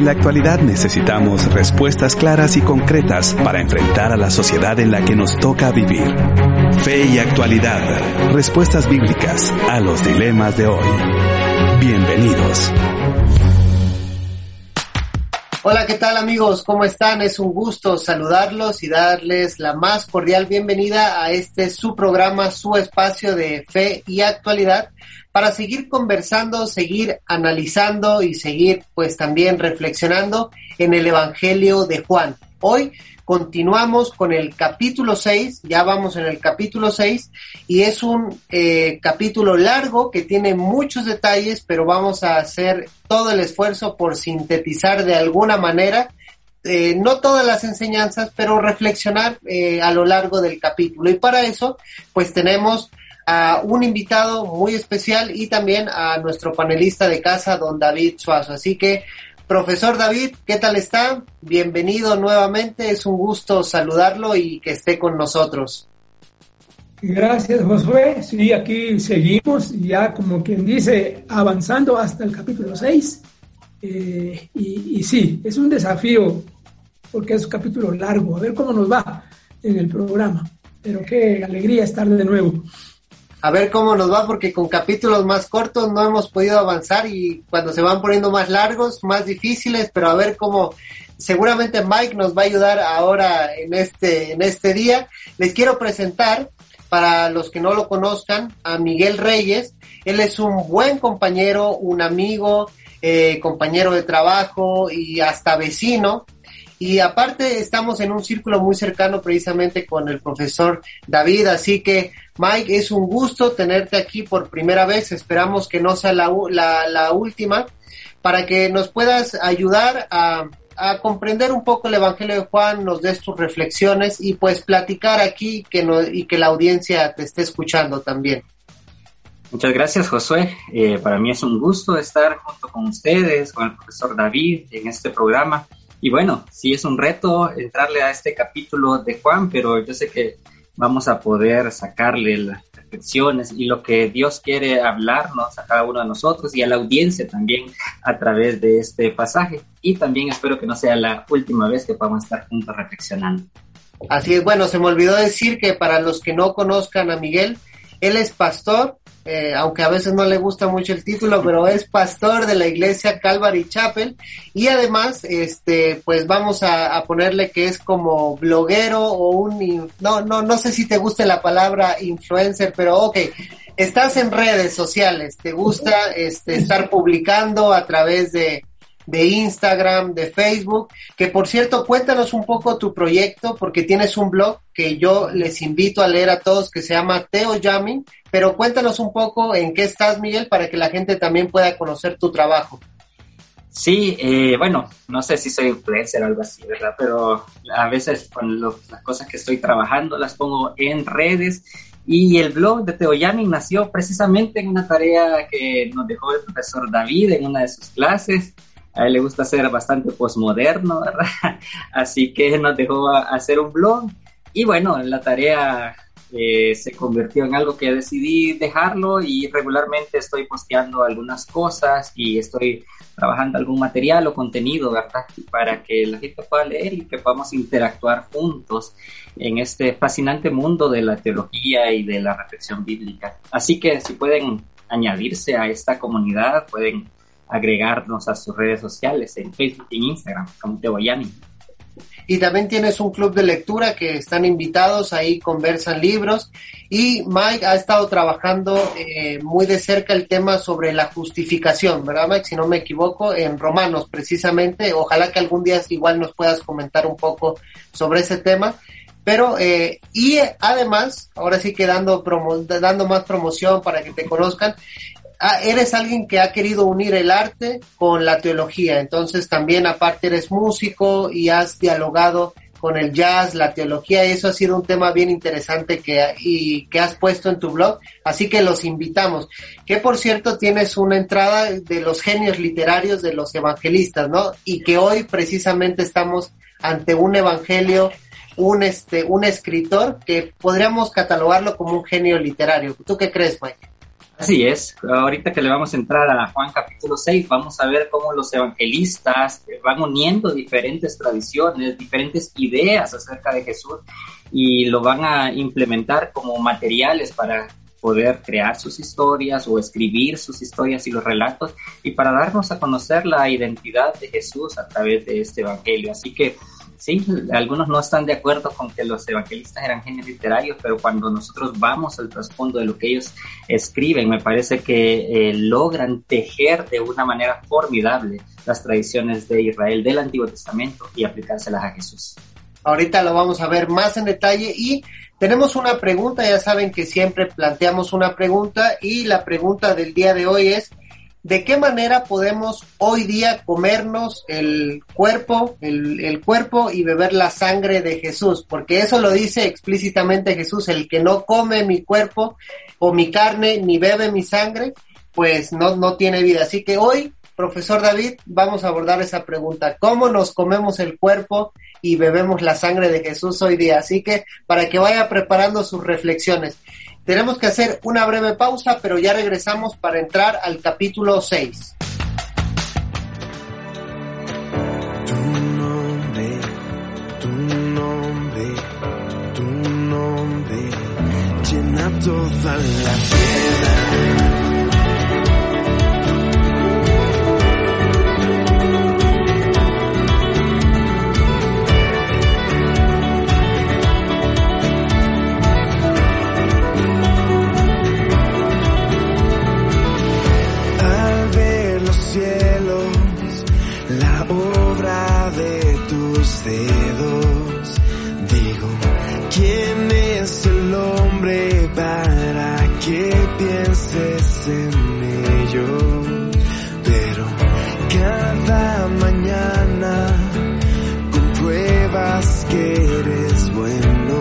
En la actualidad necesitamos respuestas claras y concretas para enfrentar a la sociedad en la que nos toca vivir. Fe y actualidad. Respuestas bíblicas a los dilemas de hoy. Bienvenidos. Hola, ¿qué tal amigos? ¿Cómo están? Es un gusto saludarlos y darles la más cordial bienvenida a este su programa, su espacio de fe y actualidad para seguir conversando, seguir analizando y seguir pues también reflexionando en el Evangelio de Juan. Hoy continuamos con el capítulo 6, ya vamos en el capítulo 6 y es un eh, capítulo largo que tiene muchos detalles, pero vamos a hacer todo el esfuerzo por sintetizar de alguna manera, eh, no todas las enseñanzas, pero reflexionar eh, a lo largo del capítulo. Y para eso, pues tenemos a un invitado muy especial y también a nuestro panelista de casa, don David Suazo. Así que Profesor David, ¿qué tal está? Bienvenido nuevamente, es un gusto saludarlo y que esté con nosotros. Gracias, Josué. Sí, aquí seguimos, ya como quien dice, avanzando hasta el capítulo 6. Eh, y, y, sí, es un desafío, porque es un capítulo largo, a ver cómo nos va en el programa. Pero qué alegría estar de nuevo a ver cómo nos va, porque con capítulos más cortos no hemos podido avanzar y cuando se van poniendo más largos, más difíciles, pero a ver cómo seguramente Mike nos va a ayudar ahora en este, en este día. Les quiero presentar, para los que no lo conozcan, a Miguel Reyes. Él es un buen compañero, un amigo, eh, compañero de trabajo y hasta vecino. Y aparte estamos en un círculo muy cercano precisamente con el profesor David, así que Mike, es un gusto tenerte aquí por primera vez, esperamos que no sea la, la, última, para que nos puedas ayudar a, comprender un poco el Evangelio de Juan, nos des tus reflexiones y pues platicar aquí que y que la audiencia te esté escuchando también. Muchas gracias, Josué. Eh, para mí es un gusto estar junto con ustedes, con el profesor David en este programa. Y bueno, sí es un reto entrarle a este capítulo de Juan, pero yo sé que vamos a poder sacarle las reflexiones y lo que Dios quiere hablarnos a cada uno de nosotros y a la audiencia también a través de este pasaje. Y también espero que no sea la última vez que podamos estar juntos reflexionando. Así es, bueno, se me olvidó decir que para los que no conozcan a Miguel, él es pastor, eh, aunque a veces no le gusta mucho el título, pero es pastor de la iglesia Calvary Chapel. Y además, este, pues vamos a, ponerle que es como bloguero o un, no, no, no sé si te guste la palabra influencer, pero ok, estás en redes sociales, te gusta este, estar publicando a través de, de Instagram, de Facebook, que por cierto, cuéntanos un poco tu proyecto, porque tienes un blog que yo les invito a leer a todos que se llama Teo Yamin, pero cuéntanos un poco en qué estás, Miguel, para que la gente también pueda conocer tu trabajo. Sí, eh, bueno, no sé si soy influencer o algo así, ¿verdad? Pero a veces con las cosas que estoy trabajando las pongo en redes y el blog de Teo Yamin nació precisamente en una tarea que nos dejó el profesor David en una de sus clases a él le gusta ser bastante posmoderno, ¿verdad? Así que nos dejó hacer un blog y bueno, la tarea eh, se convirtió en algo que decidí dejarlo y regularmente estoy posteando algunas cosas y estoy trabajando algún material o contenido, ¿verdad? Para que la gente pueda leer y que podamos interactuar juntos en este fascinante mundo de la teología y de la reflexión bíblica. Así que si pueden añadirse a esta comunidad, pueden agregarnos a sus redes sociales en Facebook y en Instagram, como Teboyani. Y también tienes un club de lectura que están invitados, ahí conversan libros. Y Mike ha estado trabajando eh, muy de cerca el tema sobre la justificación, ¿verdad Mike? Si no me equivoco, en Romanos precisamente. Ojalá que algún día igual nos puedas comentar un poco sobre ese tema. Pero, eh, y además, ahora sí que dando, dando más promoción para que te conozcan, Ah, eres alguien que ha querido unir el arte con la teología, entonces también aparte eres músico y has dialogado con el jazz, la teología, y eso ha sido un tema bien interesante que, y, que has puesto en tu blog, así que los invitamos. Que por cierto tienes una entrada de los genios literarios de los evangelistas, ¿no? Y que hoy precisamente estamos ante un evangelio, un, este, un escritor que podríamos catalogarlo como un genio literario. ¿Tú qué crees, Mike? Así es, ahorita que le vamos a entrar a Juan capítulo 6, vamos a ver cómo los evangelistas van uniendo diferentes tradiciones, diferentes ideas acerca de Jesús y lo van a implementar como materiales para poder crear sus historias o escribir sus historias y los relatos y para darnos a conocer la identidad de Jesús a través de este evangelio. Así que sí, algunos no están de acuerdo con que los evangelistas eran genios literarios, pero cuando nosotros vamos al trasfondo de lo que ellos escriben, me parece que eh, logran tejer de una manera formidable las tradiciones de Israel del Antiguo Testamento y aplicárselas a Jesús. Ahorita lo vamos a ver más en detalle y tenemos una pregunta, ya saben que siempre planteamos una pregunta y la pregunta del día de hoy es, de qué manera podemos hoy día comernos el cuerpo, el, cuerpo y beber la sangre de Jesús, porque eso lo dice explícitamente Jesús, el que no come mi cuerpo o mi carne ni bebe mi sangre, pues no, no tiene vida. Así que hoy, profesor David, vamos a abordar esa pregunta, ¿cómo nos comemos el cuerpo y bebemos la sangre de Jesús hoy día? Así que para que vaya preparando sus reflexiones. Tenemos que hacer una breve pausa, pero ya regresamos para entrar al capítulo 6. Tu nombre, tu nombre, tu nombre llena toda la tierra. en ello, pero cada mañana compruebas que eres bueno,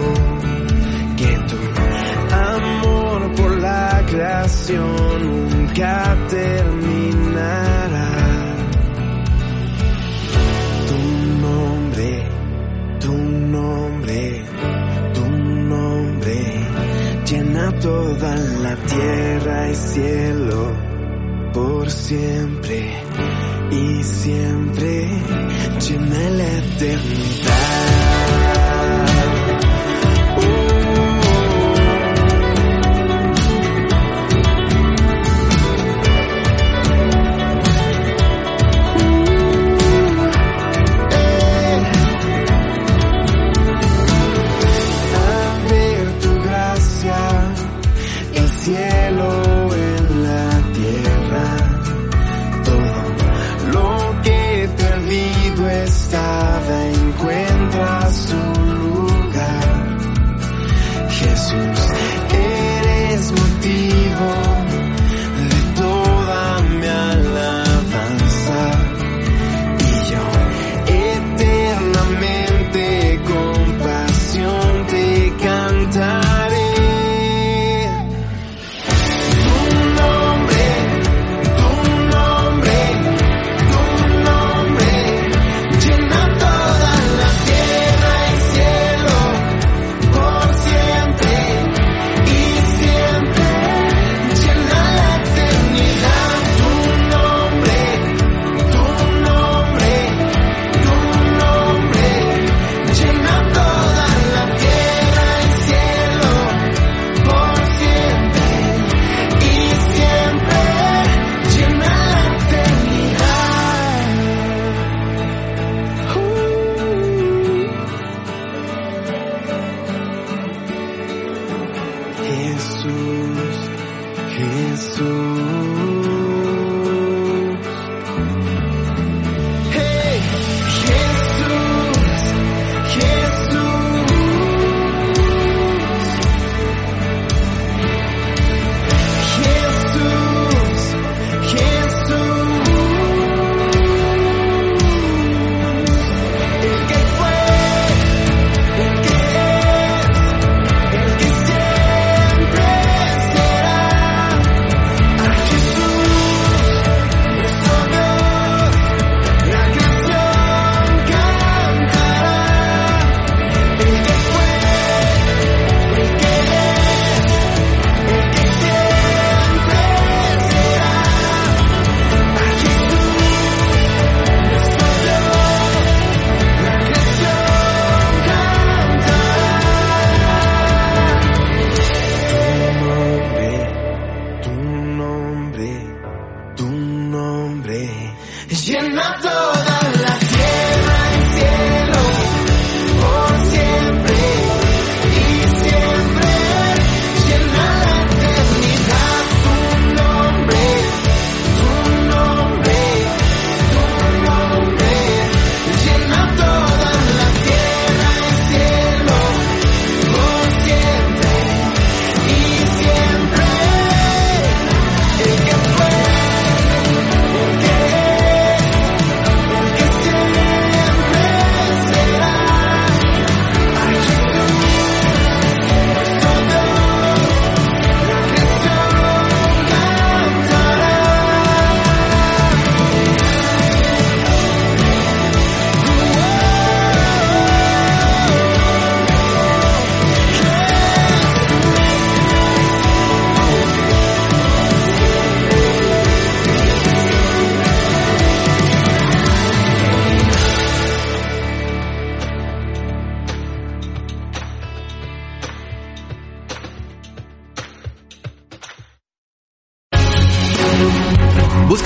que tu amor por la creación nunca te toda la tierra y cielo por siempre y siempre llena la eternidad.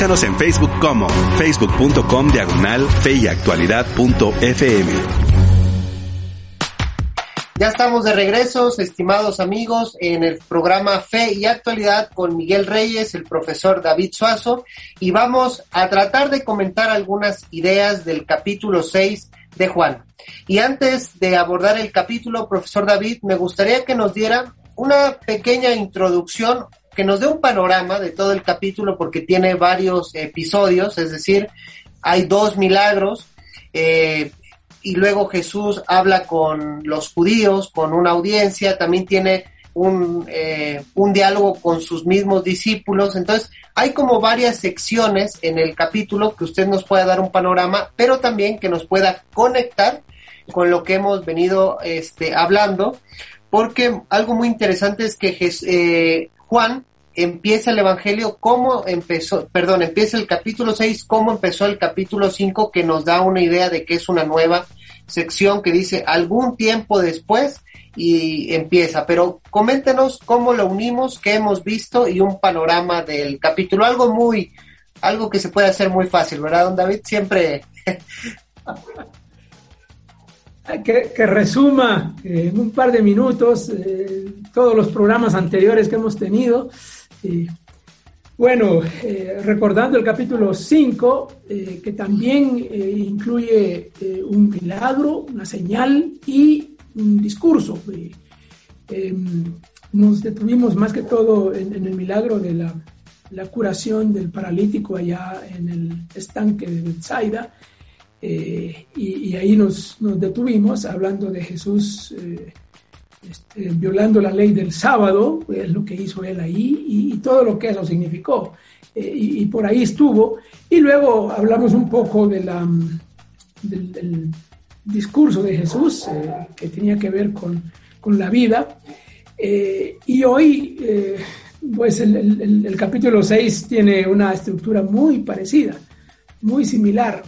Búscanos en Facebook como facebook.com diagonal fe y actualidad punto FM. Ya estamos de regreso, estimados amigos, en el programa Fe y Actualidad con Miguel Reyes, el profesor David Suazo, y vamos a tratar de comentar algunas ideas del capítulo 6 de Juan. Y antes de abordar el capítulo, profesor David, me gustaría que nos diera una pequeña introducción, que nos dé un panorama de todo el capítulo, porque tiene varios episodios, es decir, hay dos milagros. eh, y luego Jesús habla con los judíos, con una audiencia, también tiene un, eh, un diálogo con sus mismos discípulos. Entonces, hay como varias secciones en el capítulo que usted nos pueda dar un panorama, pero también que nos pueda conectar con lo que hemos venido este, hablando, porque algo muy interesante es que eh, Juan empieza el Evangelio como empezó, perdón, empieza el capítulo 6, como empezó el capítulo 5, que nos da una idea de que es una nueva sección que dice algún tiempo después y empieza. Pero coméntenos cómo lo unimos, qué hemos visto y un panorama del capítulo. Algo muy, algo que se puede hacer muy fácil, ¿verdad, don David? Siempre. que, que resuma eh, en un par de minutos eh, todos los programas anteriores que hemos tenido. Eh, bueno, eh, recordando el capítulo 5, eh, que también eh, incluye eh, un milagro, una señal y un discurso. Em, nos detuvimos más que todo en, en el milagro de la, la curación del paralítico allá en el estanque de Bethsaida. Eh, y, ahí nos, detuvimos hablando de Jesús eh, este, violando la ley del sábado, es lo que hizo él ahí, y, todo lo que eso significó. Eh, y, por ahí estuvo. Y luego hablamos un poco la, del, discurso de Jesús, que tenía que ver con, con la vida. Y hoy, pues el, el- el capítulo 6 tiene una estructura muy parecida, muy similar.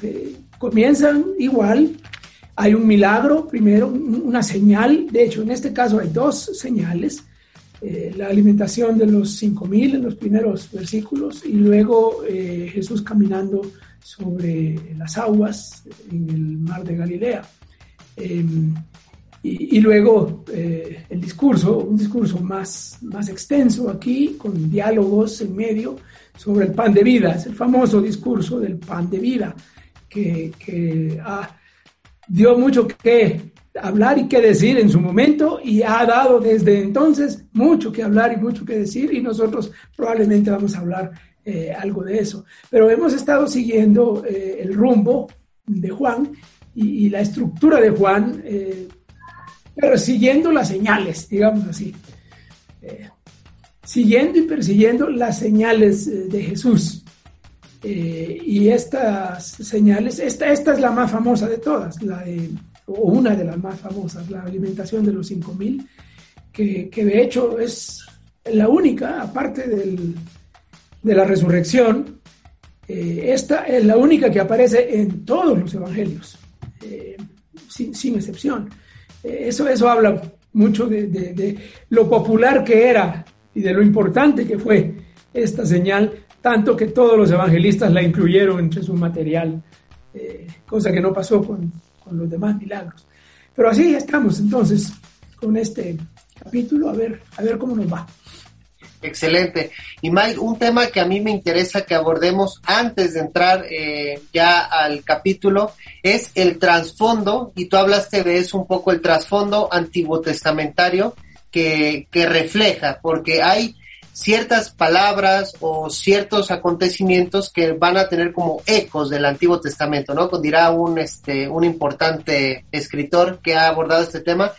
Comienzan igual, hay un milagro primero, un- una señal, de hecho en este caso hay dos señales, eh, la alimentación de los 5.000 en los primeros versículos y luego eh, Jesús caminando sobre las aguas en el mar de Galilea. Eh, y, luego eh, el discurso, un discurso más, más extenso aquí, con diálogos en medio sobre el pan de vida, el famoso discurso del pan de vida, que, ah, dio mucho que hablar y que decir en su momento y ha dado desde entonces mucho que hablar y mucho que decir y nosotros probablemente vamos a hablar eh, algo de eso. Pero hemos estado siguiendo eh, el rumbo de Juan y, y la estructura de Juan, eh, persiguiendo las señales, digamos así. Eh, siguiendo y persiguiendo las señales de Jesús. Eh, y estas señales, esta, esta es la más famosa de todas, la o una de las más famosas, la alimentación de los 5000, que, que de hecho es la única, aparte del, de la resurrección, eh, esta es la única que aparece en todos los evangelios, eh, sin, sin, excepción. Eh, eso, eso habla mucho de, lo popular que era y de lo importante que fue esta señal tanto que todos los evangelistas la incluyeron entre su material, eh, cosa que no pasó con, con los demás milagros. Pero así estamos entonces con este capítulo, a ver, a ver cómo nos va. Excelente. Y Mike, un tema que a mí me interesa que abordemos antes de entrar eh, ya al capítulo es el trasfondo, y tú hablaste de eso un poco, el trasfondo antiguo testamentario que, que refleja, porque hay ciertas palabras o ciertos acontecimientos que van a tener como ecos del Antiguo Testamento, ¿no? Dirá un, este, un importante escritor que ha abordado este tema,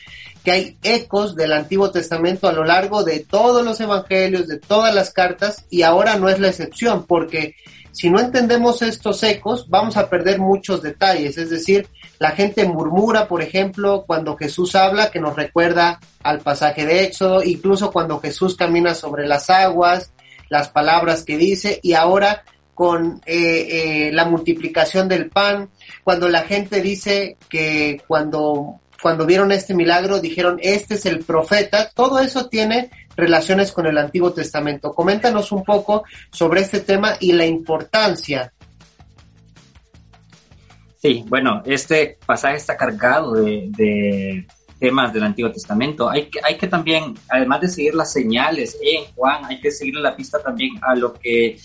que hay ecos del Antiguo Testamento a lo largo de todos los evangelios, de todas las cartas, y ahora no es la excepción, porque si no entendemos estos ecos, vamos a perder muchos detalles. Es decir, la gente murmura, por ejemplo, cuando Jesús habla, que nos recuerda al pasaje de Éxodo, incluso cuando Jesús camina sobre las aguas, las palabras que dice, y ahora con eh, eh, la multiplicación del pan, cuando la gente dice que cuando cuando vieron este milagro dijeron, este es el profeta, todo eso tiene relaciones con el Antiguo Testamento. Coméntanos un poco sobre este tema y la importancia. Sí, bueno, este pasaje está cargado de, temas del Antiguo Testamento. Hay que, hay que también, además de seguir las señales en Juan, hay que seguir la pista también a lo que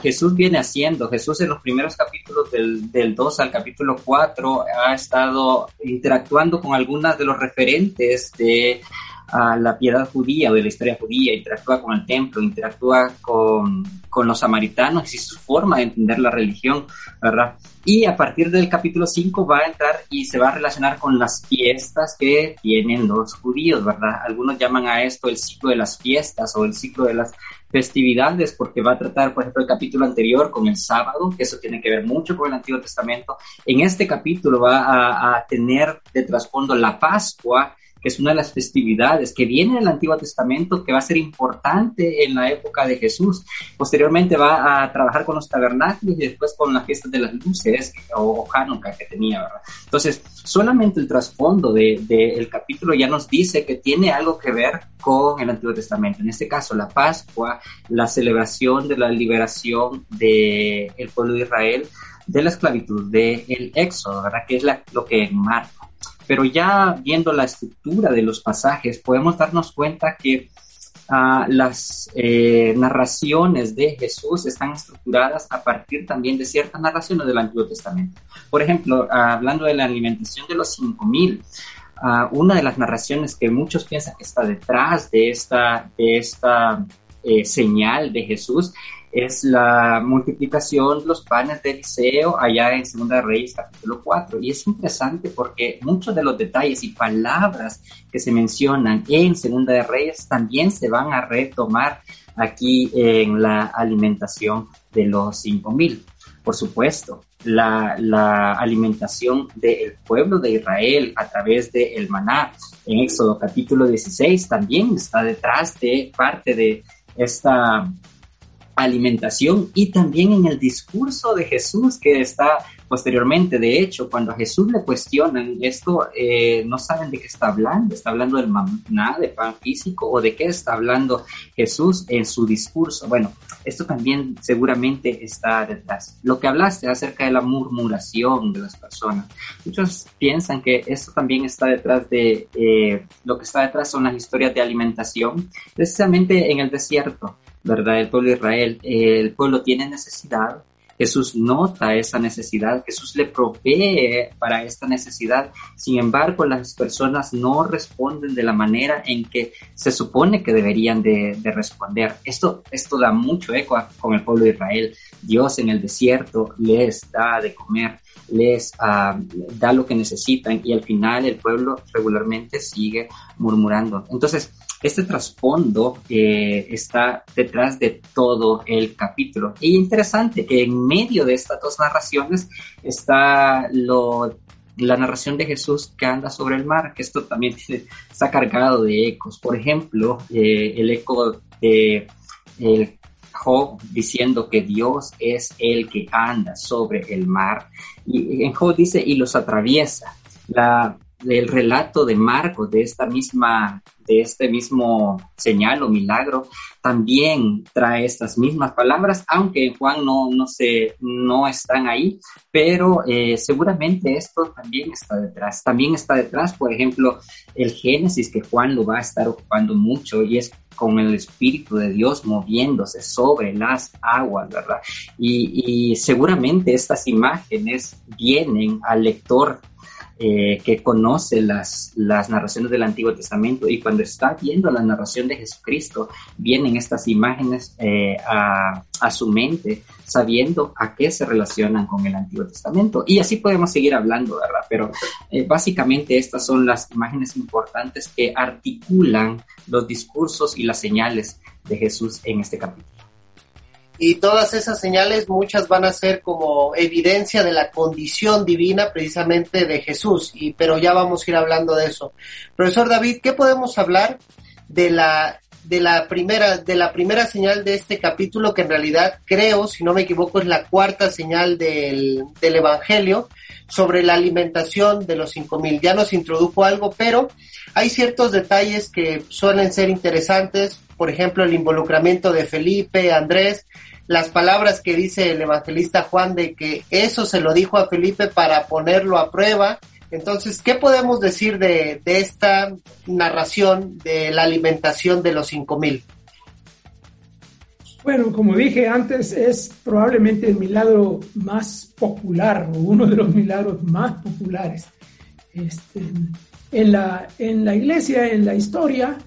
Jesús viene haciendo. Jesús en los primeros capítulos del, del 2 al capítulo 4 ha estado interactuando con algunas de los referentes de la piedad judía o de la historia judía, interactúa con el templo, interactúa con, con, los samaritanos y su forma de entender la religión, ¿verdad? Y a partir del capítulo 5 va a entrar y se va a relacionar con las fiestas que tienen los judíos, ¿verdad? Algunos llaman a esto el ciclo de las fiestas o el ciclo de las festividades, porque va a tratar, por ejemplo, el capítulo anterior con el sábado, que eso tiene que ver mucho con el Antiguo Testamento. En este capítulo va a, a tener de trasfondo la Pascua, es una de las festividades que viene del Antiguo Testamento, que va a ser importante en la época de Jesús. Posteriormente va a trabajar con los tabernáculos y después con las fiestas de las luces o, Hanukkah que tenía, ¿verdad? Entonces, solamente el trasfondo del de, capítulo ya nos dice que tiene algo que ver con el Antiguo Testamento. En este caso, la Pascua, la celebración de la liberación del pueblo de Israel de la esclavitud, del éxodo, ¿verdad? Que es lo que marca pero ya viendo la estructura de los pasajes, podemos darnos cuenta que uh, las eh, narraciones de Jesús están estructuradas a partir también de ciertas narraciones del Antiguo Testamento. Por ejemplo, hablando de la alimentación de los 5000, uh, una de las narraciones que muchos piensan que está detrás de esta, de esta eh, señal de Jesús es la multiplicación de los panes de Eliseo allá en Segunda Reyes capítulo 4. Y es interesante porque muchos de los detalles y palabras que se mencionan en Segunda de Reyes también se van a retomar aquí en la alimentación de los 5000. Por supuesto, la, la alimentación del pueblo de Israel a través del el maná en Éxodo capítulo 16 también está detrás de parte de esta alimentación y también en el discurso de Jesús que está posteriormente. De hecho, cuando a Jesús le cuestionan esto, eh, no saben de qué está hablando. ¿Está hablando del maná, de pan físico o de qué está hablando Jesús en su discurso? Bueno, esto también seguramente está detrás. Lo que hablaste acerca de la murmuración de las personas. Muchos piensan que esto también está detrás de, eh, lo que está detrás son las historias de alimentación, precisamente en el desierto ¿verdad? El pueblo de Israel, el pueblo tiene necesidad, Jesús nota esa necesidad, Jesús le provee para esta necesidad, sin embargo las personas no responden de la manera en que se supone que deberían de, responder. Esto, esto da mucho eco con el pueblo de Israel. Dios en el desierto les da de comer, les ah, da lo que necesitan y al final el pueblo regularmente sigue murmurando. Entonces, este trasfondo eh, está detrás de todo el capítulo. Y interesante que en medio de estas dos narraciones está la narración de Jesús que anda sobre el mar, que esto también está cargado de ecos. Por ejemplo, eh, el eco de Job diciendo que Dios es el que anda sobre el mar. Y en Job dice, y los atraviesa. El relato de Marcos de esta misma de este mismo señal o milagro también trae estas mismas palabras, aunque en Juan no, no, se, no están ahí, pero eh, seguramente esto también está detrás. También está detrás, por ejemplo, el Génesis, que Juan lo va a estar ocupando mucho y es con el Espíritu de Dios moviéndose sobre las aguas, ¿verdad? Y, y seguramente estas imágenes vienen al lector eh, que conoce las, las narraciones del Antiguo Testamento y cuando está viendo la narración de Jesucristo, vienen estas imágenes eh, a, a, su mente sabiendo a qué se relacionan con el Antiguo Testamento. Y así podemos seguir hablando, ¿verdad? Pero eh, básicamente estas son las imágenes importantes que articulan los discursos y las señales de Jesús en este capítulo y todas esas señales, muchas van a ser como evidencia de la condición divina precisamente de Jesús, y, pero ya vamos a ir hablando de eso. Profesor David, ¿qué podemos hablar de la, de la primera, de la primera señal de este capítulo, que en realidad creo, si no me equivoco, es la cuarta señal del, del Evangelio sobre la alimentación de los cinco mil? Ya nos introdujo algo, pero hay ciertos detalles que suelen ser interesantes, por ejemplo, el involucramiento de Felipe, Andrés, las palabras que dice el evangelista Juan de que eso se lo dijo a Felipe para ponerlo a prueba. Entonces, ¿qué podemos decir de, esta narración de la alimentación de los cinco mil? Bueno, como dije antes, es probablemente el milagro más popular o uno de los milagros más populares. Este, en la iglesia, en la historia,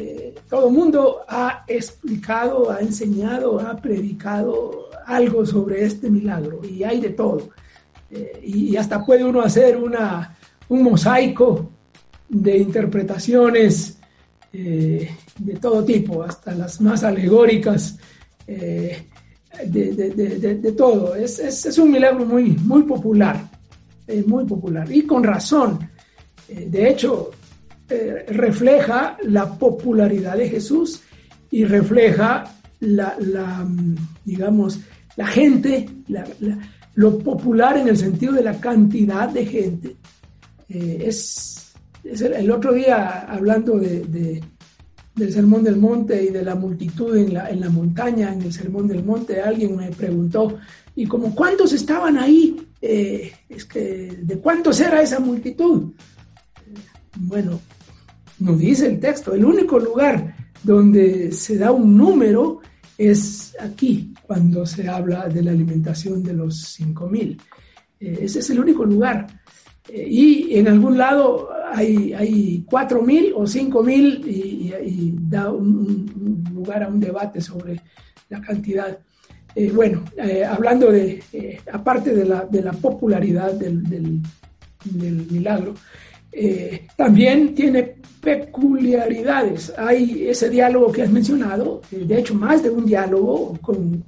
eh, todo el mundo ha explicado, ha enseñado, ha predicado algo sobre este milagro y hay de todo. Eh, y hasta puede uno hacer una, un mosaico de interpretaciones eh, de todo tipo, hasta las más alegóricas, de, de, de, todo. Es, es, es, un milagro muy, muy popular, muy popular y con razón. de hecho, eh, refleja la popularidad de Jesús y refleja la, la digamos, la gente, la, lo popular en el sentido de la cantidad de gente. Eh, es, el, otro día hablando de, de, del Sermón del Monte y de la multitud en la, en la montaña, en el Sermón del Monte, alguien me preguntó, ¿y como cuántos estaban ahí? Eh, es que, ¿de cuántos era esa multitud? Bueno, no dice el texto. El único lugar donde se da un número es aquí, cuando se habla de la alimentación de los 5000. Eh, ese es el único lugar. Eh, y en algún lado hay, hay 4000 o 5000 y, y, da lugar a un debate sobre la cantidad. Eh, bueno, hablando de, aparte de la, de la popularidad del, del milagro, eh, también tiene peculiaridades. Hay ese diálogo que has mencionado, eh, de hecho más de un diálogo con,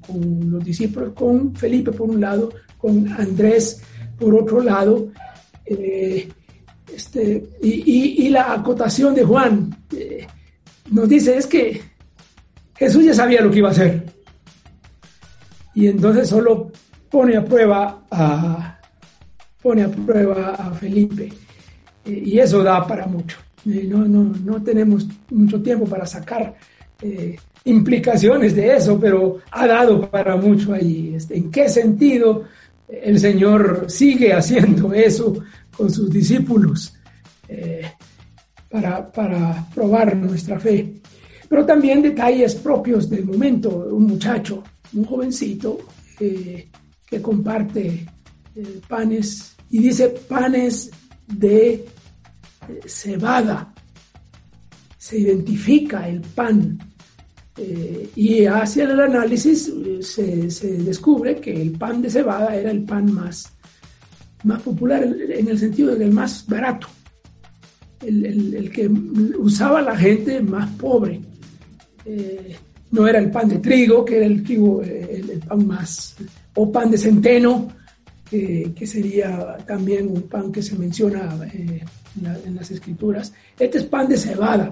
los discípulos, con Felipe por un lado, con Andrés por otro lado, eh, este, y, y, la acotación de Juan nos dice es que Jesús ya sabía lo que iba a hacer. Y entonces solo pone a prueba a, pone a prueba a Felipe y eso da para mucho. No, no, no tenemos mucho tiempo para sacar eh, implicaciones de eso, pero ha dado para mucho ahí. Este, ¿En qué sentido el Señor sigue haciendo eso con sus discípulos eh, para, para probar nuestra fe? Pero también detalles propios del momento. Un muchacho, un jovencito eh, que comparte panes y dice panes de cebada. Se identifica el pan eh, y hacia el análisis eh, se, descubre que el pan de cebada era el pan más, más popular en el sentido del más barato, el, el, el que usaba la gente más pobre. Eh, no era el pan de trigo, que era el, el, el pan más, o pan de centeno, que, que, sería también un pan que se menciona en, la, en, las escrituras. Este es pan de cebada.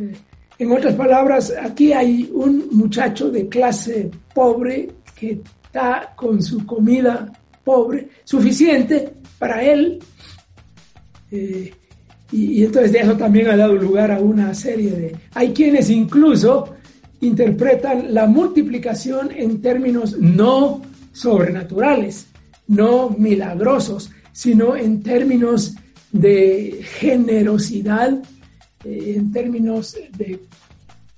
Eh, en otras palabras, aquí hay un muchacho de clase pobre que está con su comida pobre, suficiente para él, eh, y entonces de eso también ha dado lugar a una serie de... Hay quienes incluso interpretan la multiplicación en términos no sobrenaturales, no milagrosos, sino en términos de generosidad, eh, en términos de,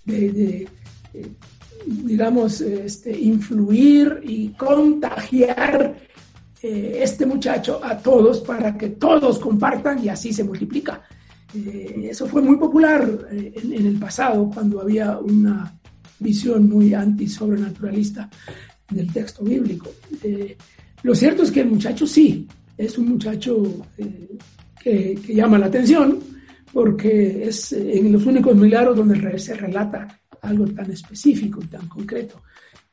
eh, digamos, este, influir y contagiar eh, este muchacho a todos para que todos compartan y así se multiplica. Eso fue muy popular en, el pasado cuando había una visión muy anti-sobrenaturalista del texto bíblico. Lo cierto es que el muchacho sí, es un muchacho que, que llama la atención porque es eh, en los únicos milagros donde se relata algo tan específico y tan concreto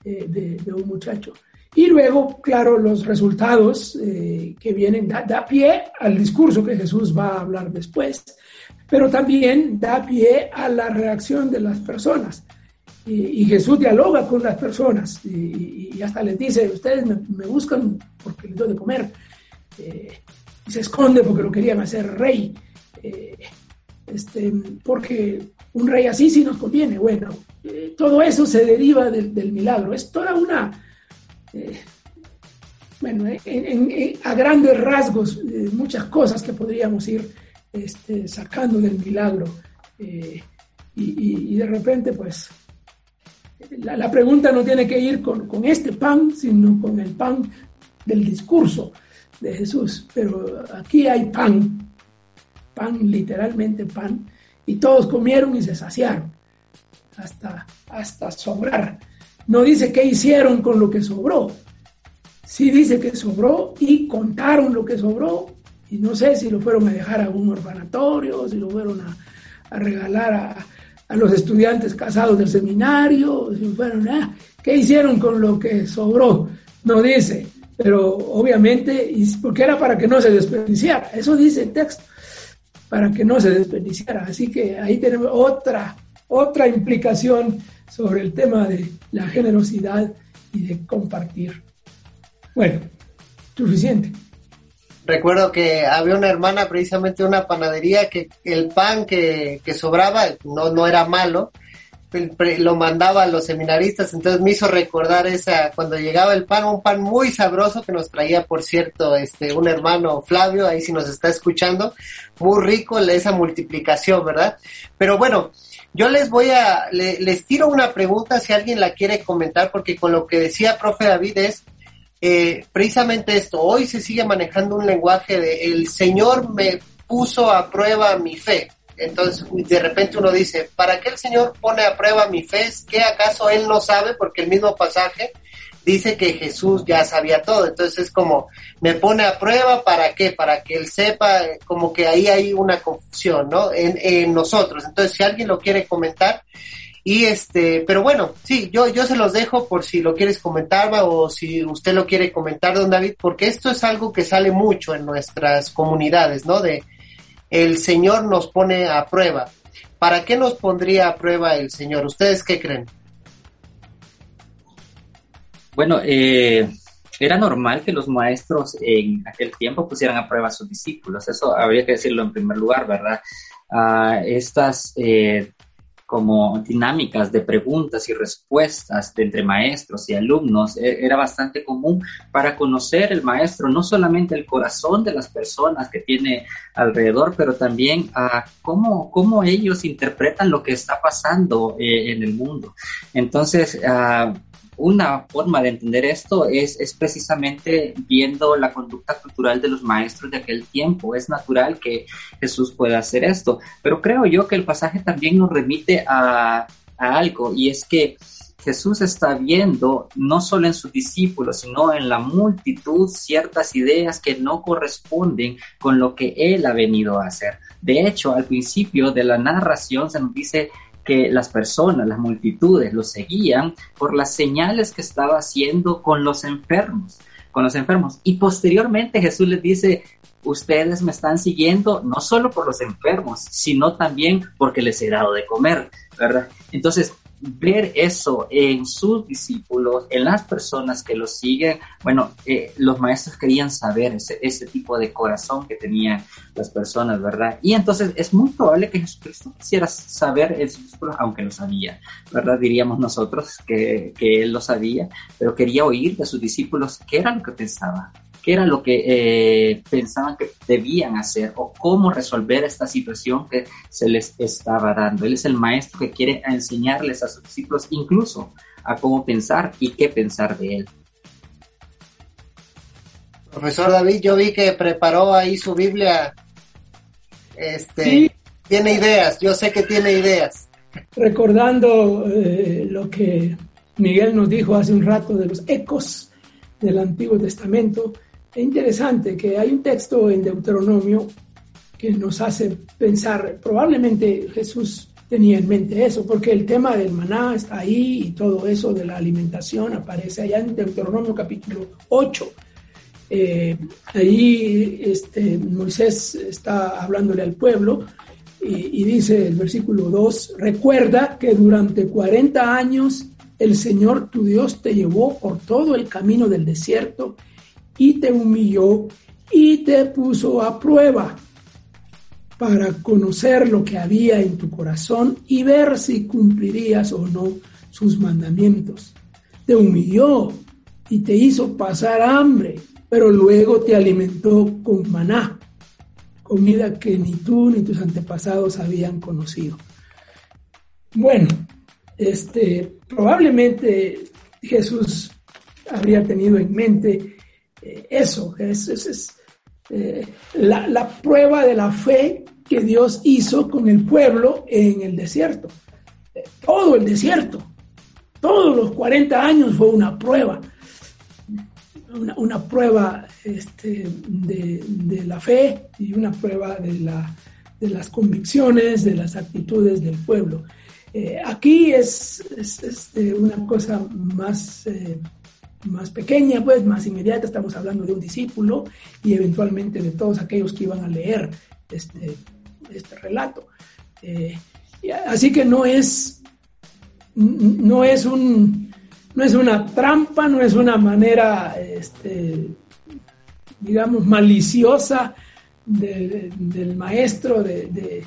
eh, de, de un muchacho. Y luego, claro, los resultados eh, que vienen da, da pie al discurso que Jesús va a hablar después, pero también da pie a la reacción de las personas. Y, y Jesús dialoga con las personas y, y- hasta les dice, ustedes me, me buscan porque les doy de comer. Eh, se esconde porque lo querían hacer rey. Eh, este, porque un rey así sí nos conviene. Bueno, eh, todo eso se deriva del, milagro. Es toda una, eh, bueno, en- en- en- a grandes rasgos, eh, muchas cosas que podríamos ir este, sacando del milagro. Y, y- y de repente, pues, la, la pregunta no tiene que ir con, con este pan, sino con el pan del discurso de Jesús. Pero aquí hay pan, pan, literalmente pan, y todos comieron y se saciaron hasta, hasta sobrar. No dice qué hicieron con lo que sobró. Sí dice que sobró y contaron lo que sobró. Y no sé si lo fueron a dejar a un orfanatorio, si lo fueron a, a regalar a, a los estudiantes casados del seminario, si fueron, ah, ¿qué hicieron con lo que sobró? No dice, pero obviamente, porque era para que no se desperdiciara, eso dice el texto, para que no se desperdiciara. Así que ahí tenemos otra, otra implicación sobre el tema de la generosidad y de compartir. Bueno, suficiente. Recuerdo que había una hermana precisamente una panadería que el pan que, que sobraba no, no era malo, lo mandaba a los seminaristas, entonces me hizo recordar esa, cuando llegaba el pan, un pan muy sabroso que nos traía, por cierto, este, un hermano Flavio, ahí si nos está escuchando, muy rico esa multiplicación, ¿verdad? Pero bueno, yo les voy a, le- les tiro una pregunta si alguien la quiere comentar, porque con lo que decía profe David es, eh, precisamente esto, hoy se sigue manejando un lenguaje de el Señor me puso a prueba mi fe. Entonces, de repente uno dice, ¿para qué el Señor pone a prueba mi fe? ¿Qué acaso Él no sabe? Porque el mismo pasaje dice que Jesús ya sabía todo. Entonces es como, me pone a prueba, ¿para qué? Para que Él sepa, como que ahí hay una confusión, ¿no? En, en nosotros. Entonces, si alguien lo quiere comentar, y este, pero bueno, sí, yo, yo se los dejo por si lo quieres comentar o si usted lo quiere comentar, don David, porque esto es algo que sale mucho en nuestras comunidades, ¿no? De el Señor nos pone a prueba. ¿Para qué nos pondría a prueba el Señor? ¿Ustedes qué creen? Bueno, eh, era normal que los maestros en aquel tiempo pusieran a prueba a sus discípulos. Eso habría que decirlo en primer lugar, ¿verdad? Ah, estas eh, como dinámicas de preguntas y respuestas entre maestros y alumnos eh, era bastante común para conocer el maestro, no solamente el corazón de las personas que tiene alrededor, pero también a cómo, cómo ellos interpretan lo que está pasando eh, en el mundo. Entonces, ah, una forma de entender esto es, es precisamente viendo la conducta cultural de los maestros de aquel tiempo. Es natural que Jesús pueda hacer esto, pero creo yo que el pasaje también nos remite a, a algo y es que Jesús está viendo no solo en sus discípulos, sino en la multitud ciertas ideas que no corresponden con lo que Él ha venido a hacer. De hecho, al principio de la narración se nos dice que las personas, las multitudes, lo seguían por las señales que estaba haciendo con los enfermos, con los enfermos. Y posteriormente Jesús les dice, ustedes me están siguiendo no solo por los enfermos, sino también porque les he dado de comer, ¿verdad? Entonces, ver eso en sus discípulos, en las personas que los siguen, bueno, eh, los maestros querían saber ese, ese tipo de corazón que tenían las personas, ¿verdad? Y entonces es muy probable que Jesucristo quisiera saber en sus discípulos, aunque lo sabía, ¿verdad? Diríamos nosotros que, que él lo sabía, pero quería oír de sus discípulos qué era lo que pensaba, qué era lo que eh, pensaban que debían hacer o cómo resolver esta situación que se les estaba dando. Él es el maestro que quiere enseñarles a sus discípulos incluso a cómo pensar y qué pensar de él. Profesor David, yo vi que preparó ahí su Biblia. Este, Sí. tiene ideas, yo sé que tiene ideas. recordando eh, lo que Miguel nos dijo hace un rato de los ecos del Antiguo Testamento, es interesante que hay un texto en Deuteronomio que nos hace pensar, probablemente Jesús tenía en mente eso, porque el tema del maná está ahí y todo eso de la alimentación aparece allá en Deuteronomio capítulo 8. Eh, ahí este, Moisés está hablándole al pueblo y, y dice el versículo 2, recuerda que durante 40 años el Señor tu Dios te llevó por todo el camino del desierto y te humilló y te puso a prueba para conocer lo que había en tu corazón y ver si cumplirías o no sus mandamientos. Te humilló y te hizo pasar hambre, pero luego te alimentó con maná, comida que ni tú ni tus antepasados habían conocido. Bueno, este, probablemente Jesús habría tenido en mente eso, es, es- eh, la, la prueba de la fe que Dios hizo con el pueblo en el desierto. Eh, todo el desierto, todos los 40 años fue una prueba, una, una prueba este, de, de la fe y una prueba de, la, de las convicciones, de las actitudes del pueblo. Eh, aquí es, es, una cosa más, eh, más pequeña, pues más inmediata. Estamos hablando de un discípulo y eventualmente de todos aquellos que iban a leer este, este relato. Eh, así que no es, no es un, no es una trampa, no es una manera, este, digamos, maliciosa de- de- del maestro de-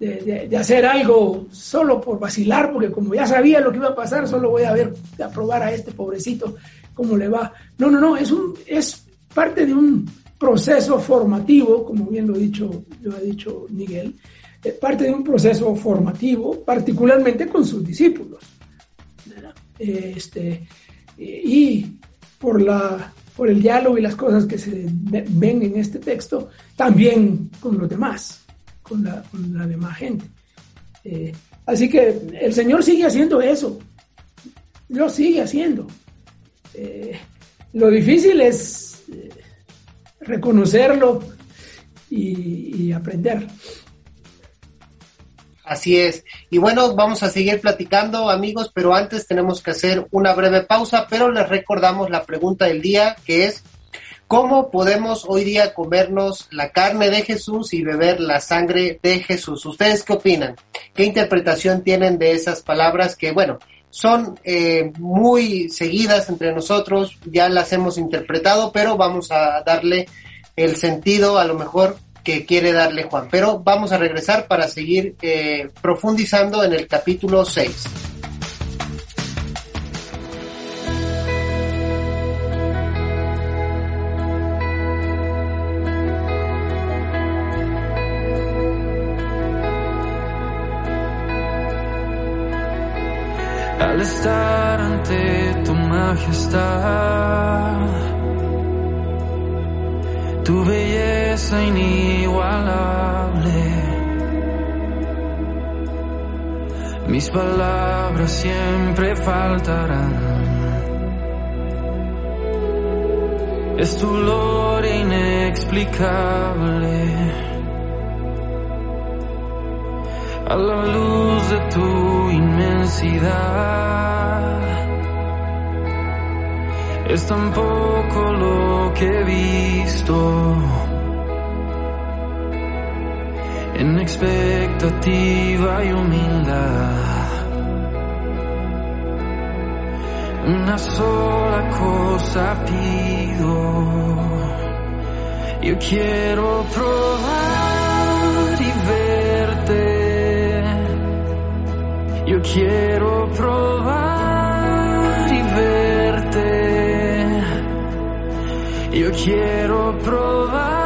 de hacer algo solo por vacilar, porque como ya sabía lo que iba a pasar, solo voy a ver, a probar a este pobrecito cómo le va. No, no, no, es, un, es parte de un proceso formativo, como bien lo, dicho, lo ha dicho Miguel, eh, parte de un proceso formativo, particularmente con sus discípulos. Este, eh, y por, la, por el diálogo y las cosas que se ve- ven en este texto, también con los demás, con la, con la demás gente. Eh, así que el Señor sigue haciendo eso, lo sigue haciendo. Eh, lo difícil es eh, reconocerlo y, y aprender. Así es. Y bueno, vamos a seguir platicando, amigos, pero antes tenemos que hacer una breve pausa, pero les recordamos la pregunta del día, que es, ¿cómo podemos hoy día comernos la carne de Jesús y beber la sangre de Jesús? ¿Ustedes qué opinan? ¿Qué interpretación tienen de esas palabras que, bueno, son eh, muy seguidas entre nosotros, ya las hemos interpretado, pero vamos a darle el sentido a lo mejor que quiere darle Juan. Pero vamos a regresar para seguir eh, profundizando en el capítulo 6. Mis palabras siempre faltarán. Es tu gloria inexplicable. a la luz de tu inmensidad. Es tan poco lo que he visto en expectativa y humildad. Una sola cosa pido, yo quiero probar y verte, yo quiero probar y verte, yo quiero probar.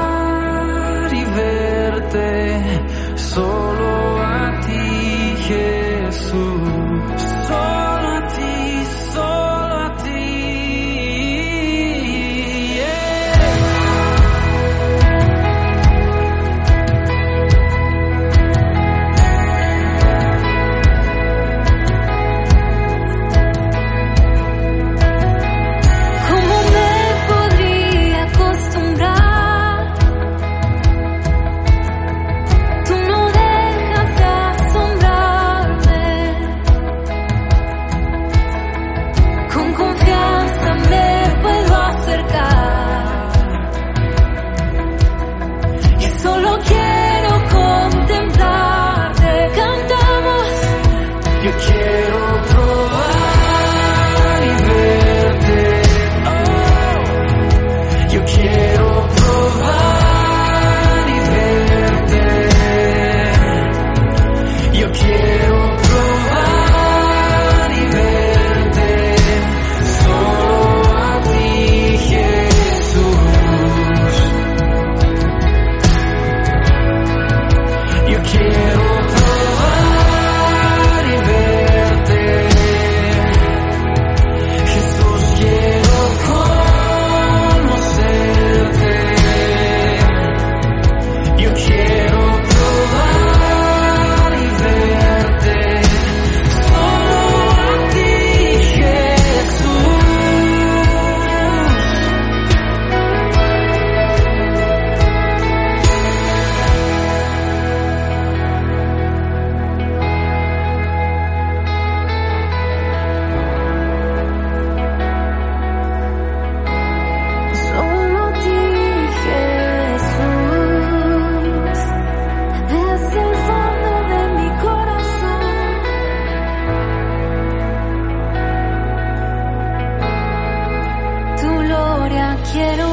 care. Quiero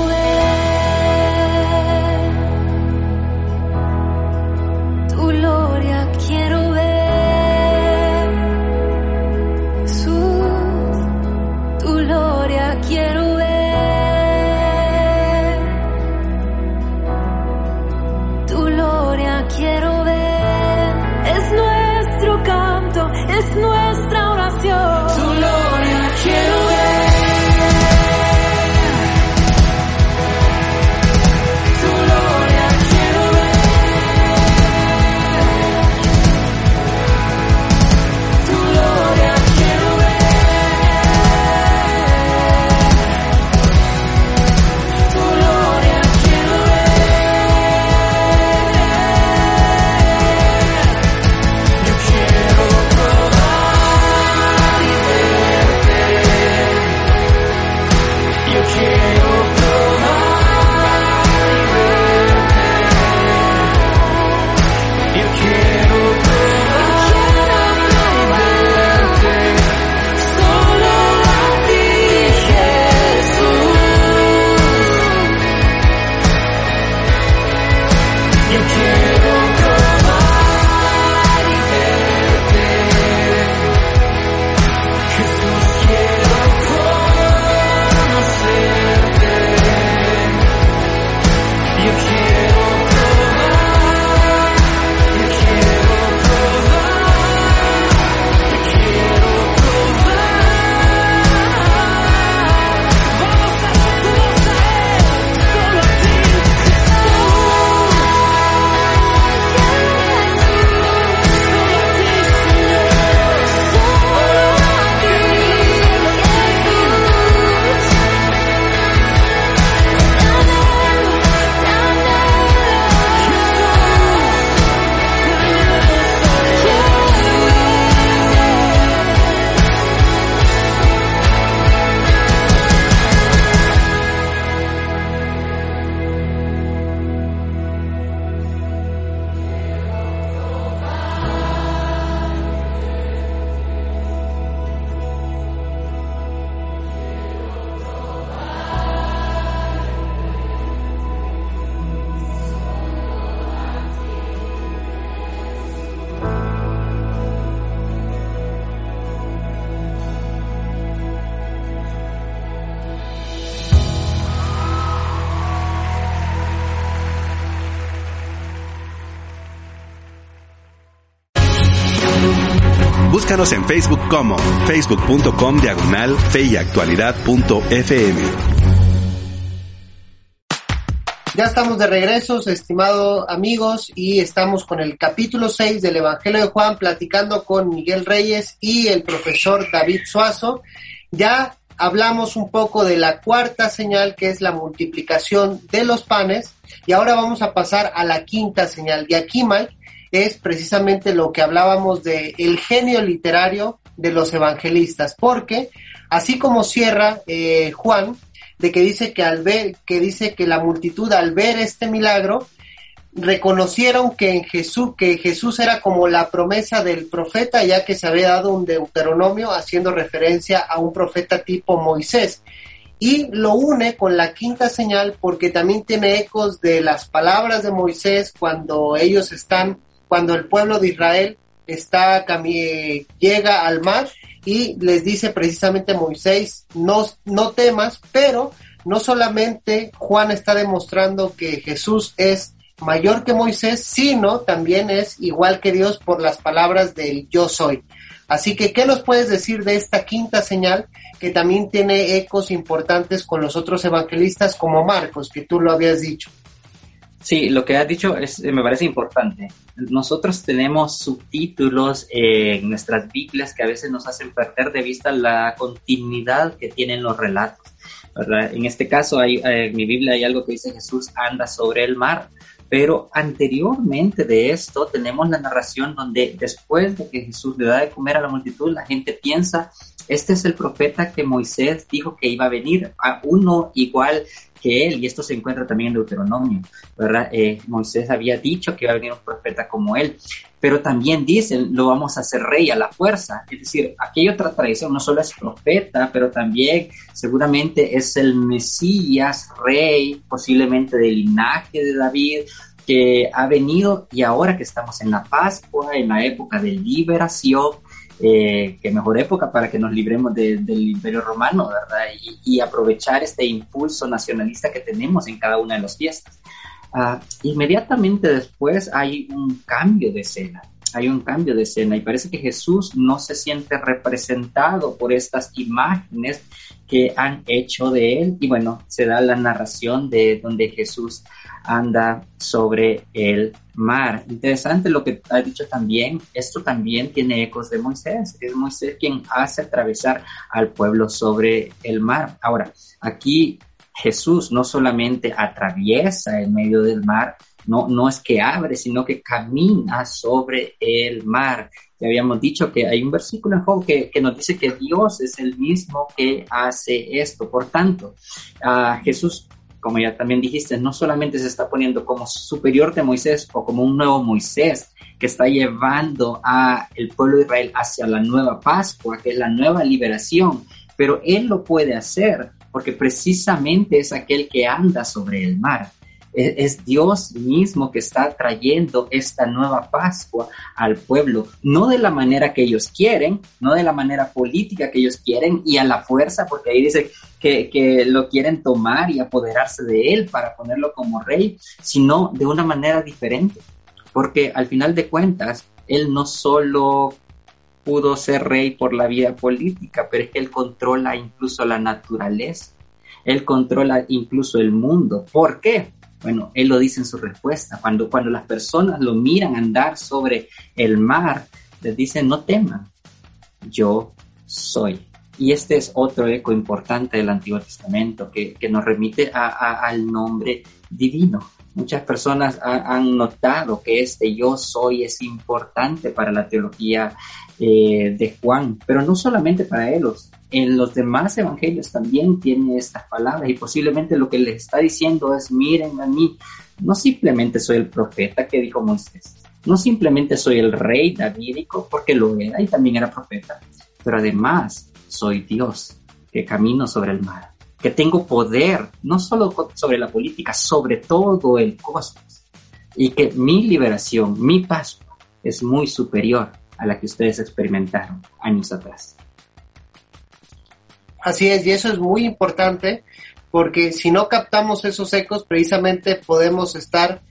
Búscanos en Facebook como facebook.com diagonal fe y actualidad punto FM. Ya estamos de regreso, estimados amigos, y estamos con el capítulo 6 del Evangelio de Juan, platicando con Miguel Reyes y el profesor David Suazo. Ya hablamos un poco de la cuarta señal, que es la multiplicación de los panes, y ahora vamos a pasar a la quinta señal. Y aquí, Mike, es precisamente lo que hablábamos de el genio literario de los evangelistas, porque así como cierra eh, Juan, de que dice que al ver, que dice que la multitud al ver este milagro, reconocieron que en Jesús, que Jesús era como la promesa del profeta, ya que se había dado un deuteronomio haciendo referencia a un profeta tipo Moisés. Y lo une con la quinta señal porque también tiene ecos de las palabras de Moisés cuando ellos están, cuando el pueblo de Israel está llega al mar y les dice precisamente Moisés, no, no temas, pero no solamente Juan está demostrando que Jesús es mayor que Moisés, sino también es igual que Dios por las palabras del yo soy. Así que, ¿qué nos puedes decir de esta quinta señal que también tiene ecos importantes con los otros evangelistas como Marcos, que tú lo habías dicho? Sí, lo que has dicho es, eh, me parece importante. Nosotros tenemos subtítulos en nuestras Biblias que a veces nos hacen perder de vista la continuidad que tienen los relatos. En este caso, eh, en mi Biblia hay algo que dice Jesús anda sobre el mar, pero anteriormente de esto tenemos la narración donde después de que Jesús le da de comer a la multitud, la gente piensa, este es el profeta que Moisés dijo que iba a venir, a uno igual que él, y esto se encuentra también en Deuteronomio, ¿verdad? Eh, Moisés había dicho que iba a venir un profeta como él, pero también dicen, lo vamos a hacer rey a la fuerza, es decir, aquí hay otra tradición, no solo es profeta, pero también seguramente es el Mesías, rey, posiblemente del linaje de David, que ha venido y ahora que estamos en la Pascua, en la época de liberación, eh, qué mejor época para que nos libremos de- del imperio romano, ¿verdad? Y, y aprovechar este impulso nacionalista que tenemos en cada una de las fiestas. Ah, inmediatamente después hay un cambio de escena, hay un cambio de escena y parece que Jesús no se siente representado por estas imágenes que han hecho de él y bueno, se da la narración de donde Jesús anda sobre el mar. Interesante lo que ha dicho también, esto también tiene ecos de Moisés, es Moisés quien hace atravesar al pueblo sobre el mar. Ahora, aquí Jesús no solamente atraviesa en medio del mar, no, no es que abre, sino que camina sobre el mar. Ya habíamos dicho que hay un versículo en Job que, que nos dice que Dios es el mismo que hace esto. Por tanto, a Jesús, como ya también dijiste, no solamente se está poniendo como superior de Moisés o como un nuevo Moisés que está llevando a el pueblo de Israel hacia la nueva Pascua, que es la nueva liberación, pero él lo puede hacer porque precisamente es aquel que anda sobre el mar. Es, Dios mismo que está trayendo esta nueva Pascua al pueblo, no de la manera que ellos quieren, no de la manera política que ellos quieren y a la fuerza, porque ahí dice que, que lo quieren tomar y apoderarse de él para ponerlo como rey, sino de una manera diferente, porque al final de cuentas, él no solo pudo ser rey por la vía política, pero es que él controla incluso la naturaleza, él controla incluso el mundo. ¿Por qué? Bueno, él lo dice en su respuesta. Cuando, cuando las personas lo miran andar sobre el mar, les dicen, no teman, yo soy. Y este es otro eco importante del Antiguo Testamento que, que nos remite a, al nombre divino. Muchas personas ha, han notado que este yo soy es importante para la teología eh, de Juan, pero no solamente para ellos. En los demás evangelios también tiene estas palabras y posiblemente lo que les está diciendo es, miren a mí, no simplemente soy el profeta que dijo Moisés, no simplemente soy el rey davídico porque lo era y también era profeta, pero además soy Dios que camino sobre el mar, que tengo poder no solo sobre la política, sobre todo el cosmos y que mi liberación, mi Pascua es muy superior a la que ustedes experimentaron años atrás. Así es, y eso es muy importante porque si no captamos esos ecos, precisamente podemos estar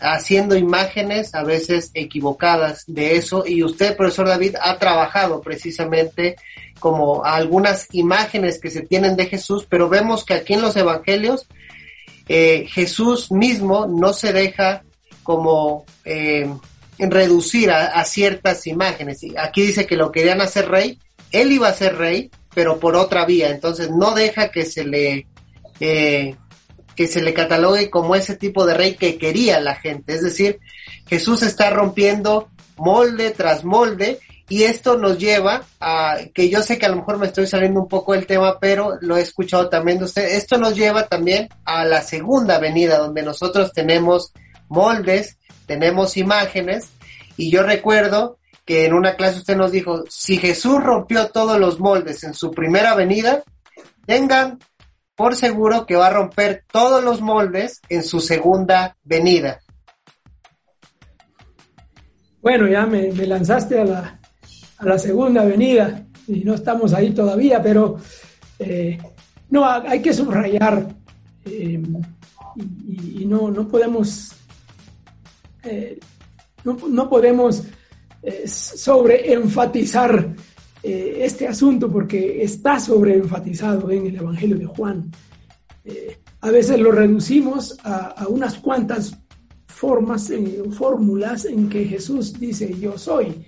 haciendo imágenes a veces equivocadas de eso y usted, profesor David, ha trabajado precisamente como algunas imágenes que se tienen de Jesús, pero vemos que aquí en los evangelios eh, Jesús mismo no se deja como eh, reducir a, a ciertas imágenes. Aquí dice que lo querían hacer rey, él iba a ser rey, pero por otra vía, entonces no deja que se le eh, que se le catalogue como ese tipo de rey que quería la gente. Es decir, Jesús está rompiendo molde tras molde y esto nos lleva a, que yo sé que a lo mejor me estoy saliendo un poco del tema, pero lo he escuchado también de usted, esto nos lleva también a la segunda venida, donde nosotros tenemos moldes, tenemos imágenes, y yo recuerdo que en una clase usted nos dijo, si Jesús rompió todos los moldes en su primera venida, tengan por seguro que va a romper todos los moldes en su segunda venida. Bueno, ya me, lanzaste a la, a la segunda avenida y no estamos ahí todavía, pero eh, no, ha- hay que subrayar eh, y, y no, no podemos eh, no, no podemos eh, sobreenfatizar eh, este asunto porque está sobreenfatizado en el Evangelio de Juan. Eh, a veces lo reducimos a, unas cuantas formas, eh, fórmulas en que Jesús dice yo soy.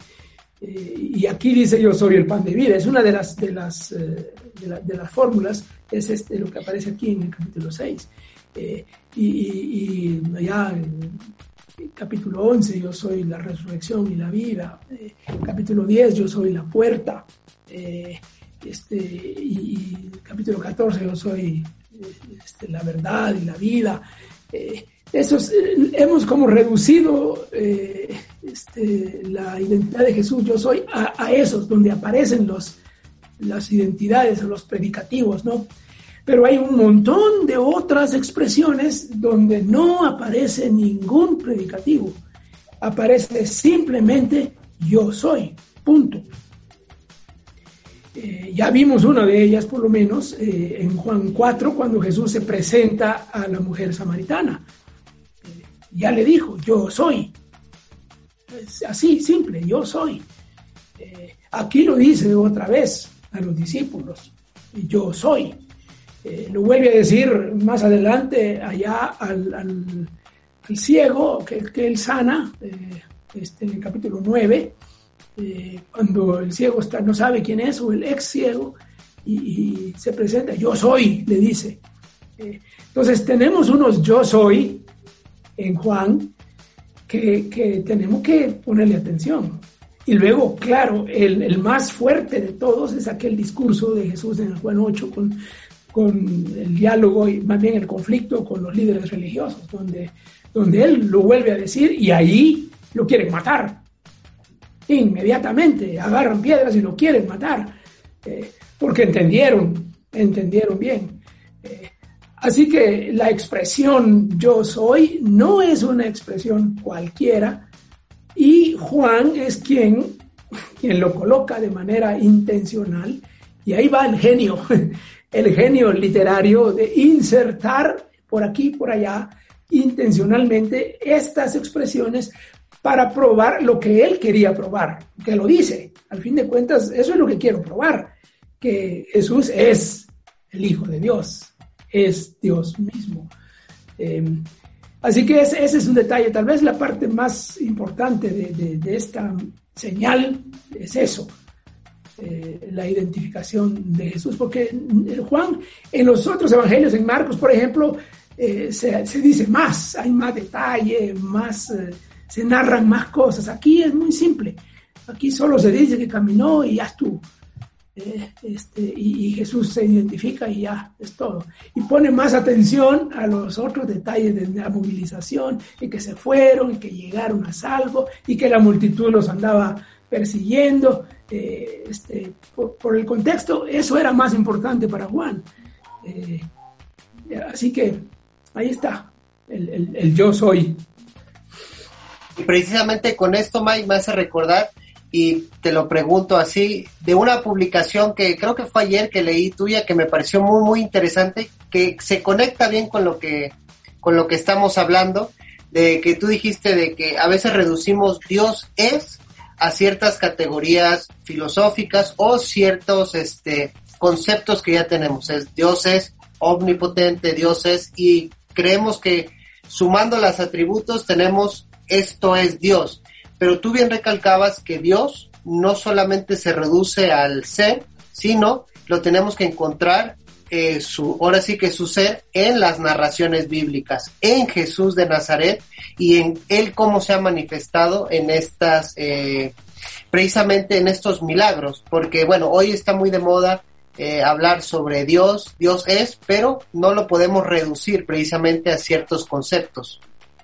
Y aquí dice yo soy el pan de vida. Es una de las, de las, de la- de las fórmulas, es este, lo que aparece aquí en el capítulo 6. Eh, y, y, y allá en el capítulo 11 yo soy la resurrección y la vida. Eh, capítulo 10 yo soy la puerta. Eh, este, y, capítulo 14 yo soy eh, este, la verdad y la vida. Esos, hemos como reducido este, la identidad de Jesús, yo soy, a, a esos donde aparecen los, las identidades o los predicativos, ¿no? Pero hay un montón de otras expresiones donde no aparece ningún predicativo. Aparece simplemente yo soy, punto. Eh, ya vimos una de ellas, por lo menos, eh, en Juan 4, cuando Jesús se presenta a la mujer samaritana. Ya le dijo, yo soy. Es así, simple, yo soy. Eh, aquí lo dice otra vez a los discípulos, yo soy. Eh, lo vuelve a decir más adelante allá al, al- ciego que, que él sana, eh, este, en el capítulo 9, eh, cuando el ciego está, no sabe quién es, o el ex ciego, y, se presenta, yo soy, le dice. Entonces tenemos unos yo soy en Juan que, que tenemos que ponerle atención. Y luego, claro, el, el más fuerte de todos es aquel discurso de Jesús en Juan 8 con, con el diálogo y más bien el conflicto con los líderes religiosos, donde, donde él lo vuelve a decir y ahí lo quieren matar. Inmediatamente agarran piedras y lo quieren matar, eh, porque entendieron, entendieron bien. Eh, así que la expresión yo soy no es una expresión cualquiera y Juan es quien, quien lo coloca de manera intencional y ahí va el genio, el genio literario de insertar por aquí y por allá intencionalmente estas expresiones para probar lo que él quería probar, que lo dice. Al fin de cuentas, eso es lo que quiero probar, que Jesús es el Hijo de Dios, es Dios mismo. Eh, así que ese, es un detalle, tal vez la parte más importante de esta señal es eso, eh, la identificación de Jesús, porque Juan, en los otros evangelios, en Marcos, por ejemplo, eh, se, dice más, hay más detalle, más, eh, se narran más cosas. Aquí es muy simple, aquí solo se dice que caminó y ya estuvo. Eh, este, y, y, Jesús se identifica y ya es todo. Y pone más atención a los otros detalles de la movilización, y que se fueron, y que llegaron a salvo, y que la multitud los andaba persiguiendo. Eh, este, por, por, el contexto, eso era más importante para Juan. Eh, así que ahí está, el, el, yo soy. Y precisamente con esto, Mike, me hace recordar, y te lo pregunto así, de una publicación que creo que fue ayer que leí tuya, que me pareció muy, muy interesante, que se conecta bien con lo que, con lo que estamos hablando, de que tú dijiste de que a veces reducimos Dios es a ciertas categorías filosóficas o ciertos este, conceptos que ya tenemos. Es, Dios es omnipotente, Dios es, y creemos que sumando los atributos tenemos esto es Dios. Pero tú bien recalcabas que Dios no solamente se reduce al ser, sino lo tenemos que encontrar eh, su, ahora sí que su ser en las narraciones bíblicas, en Jesús de Nazaret y en él cómo se ha manifestado en estas, eh, precisamente en estos milagros, porque bueno, hoy está muy de moda eh, hablar sobre Dios, Dios es, pero no lo podemos reducir precisamente a ciertos conceptos.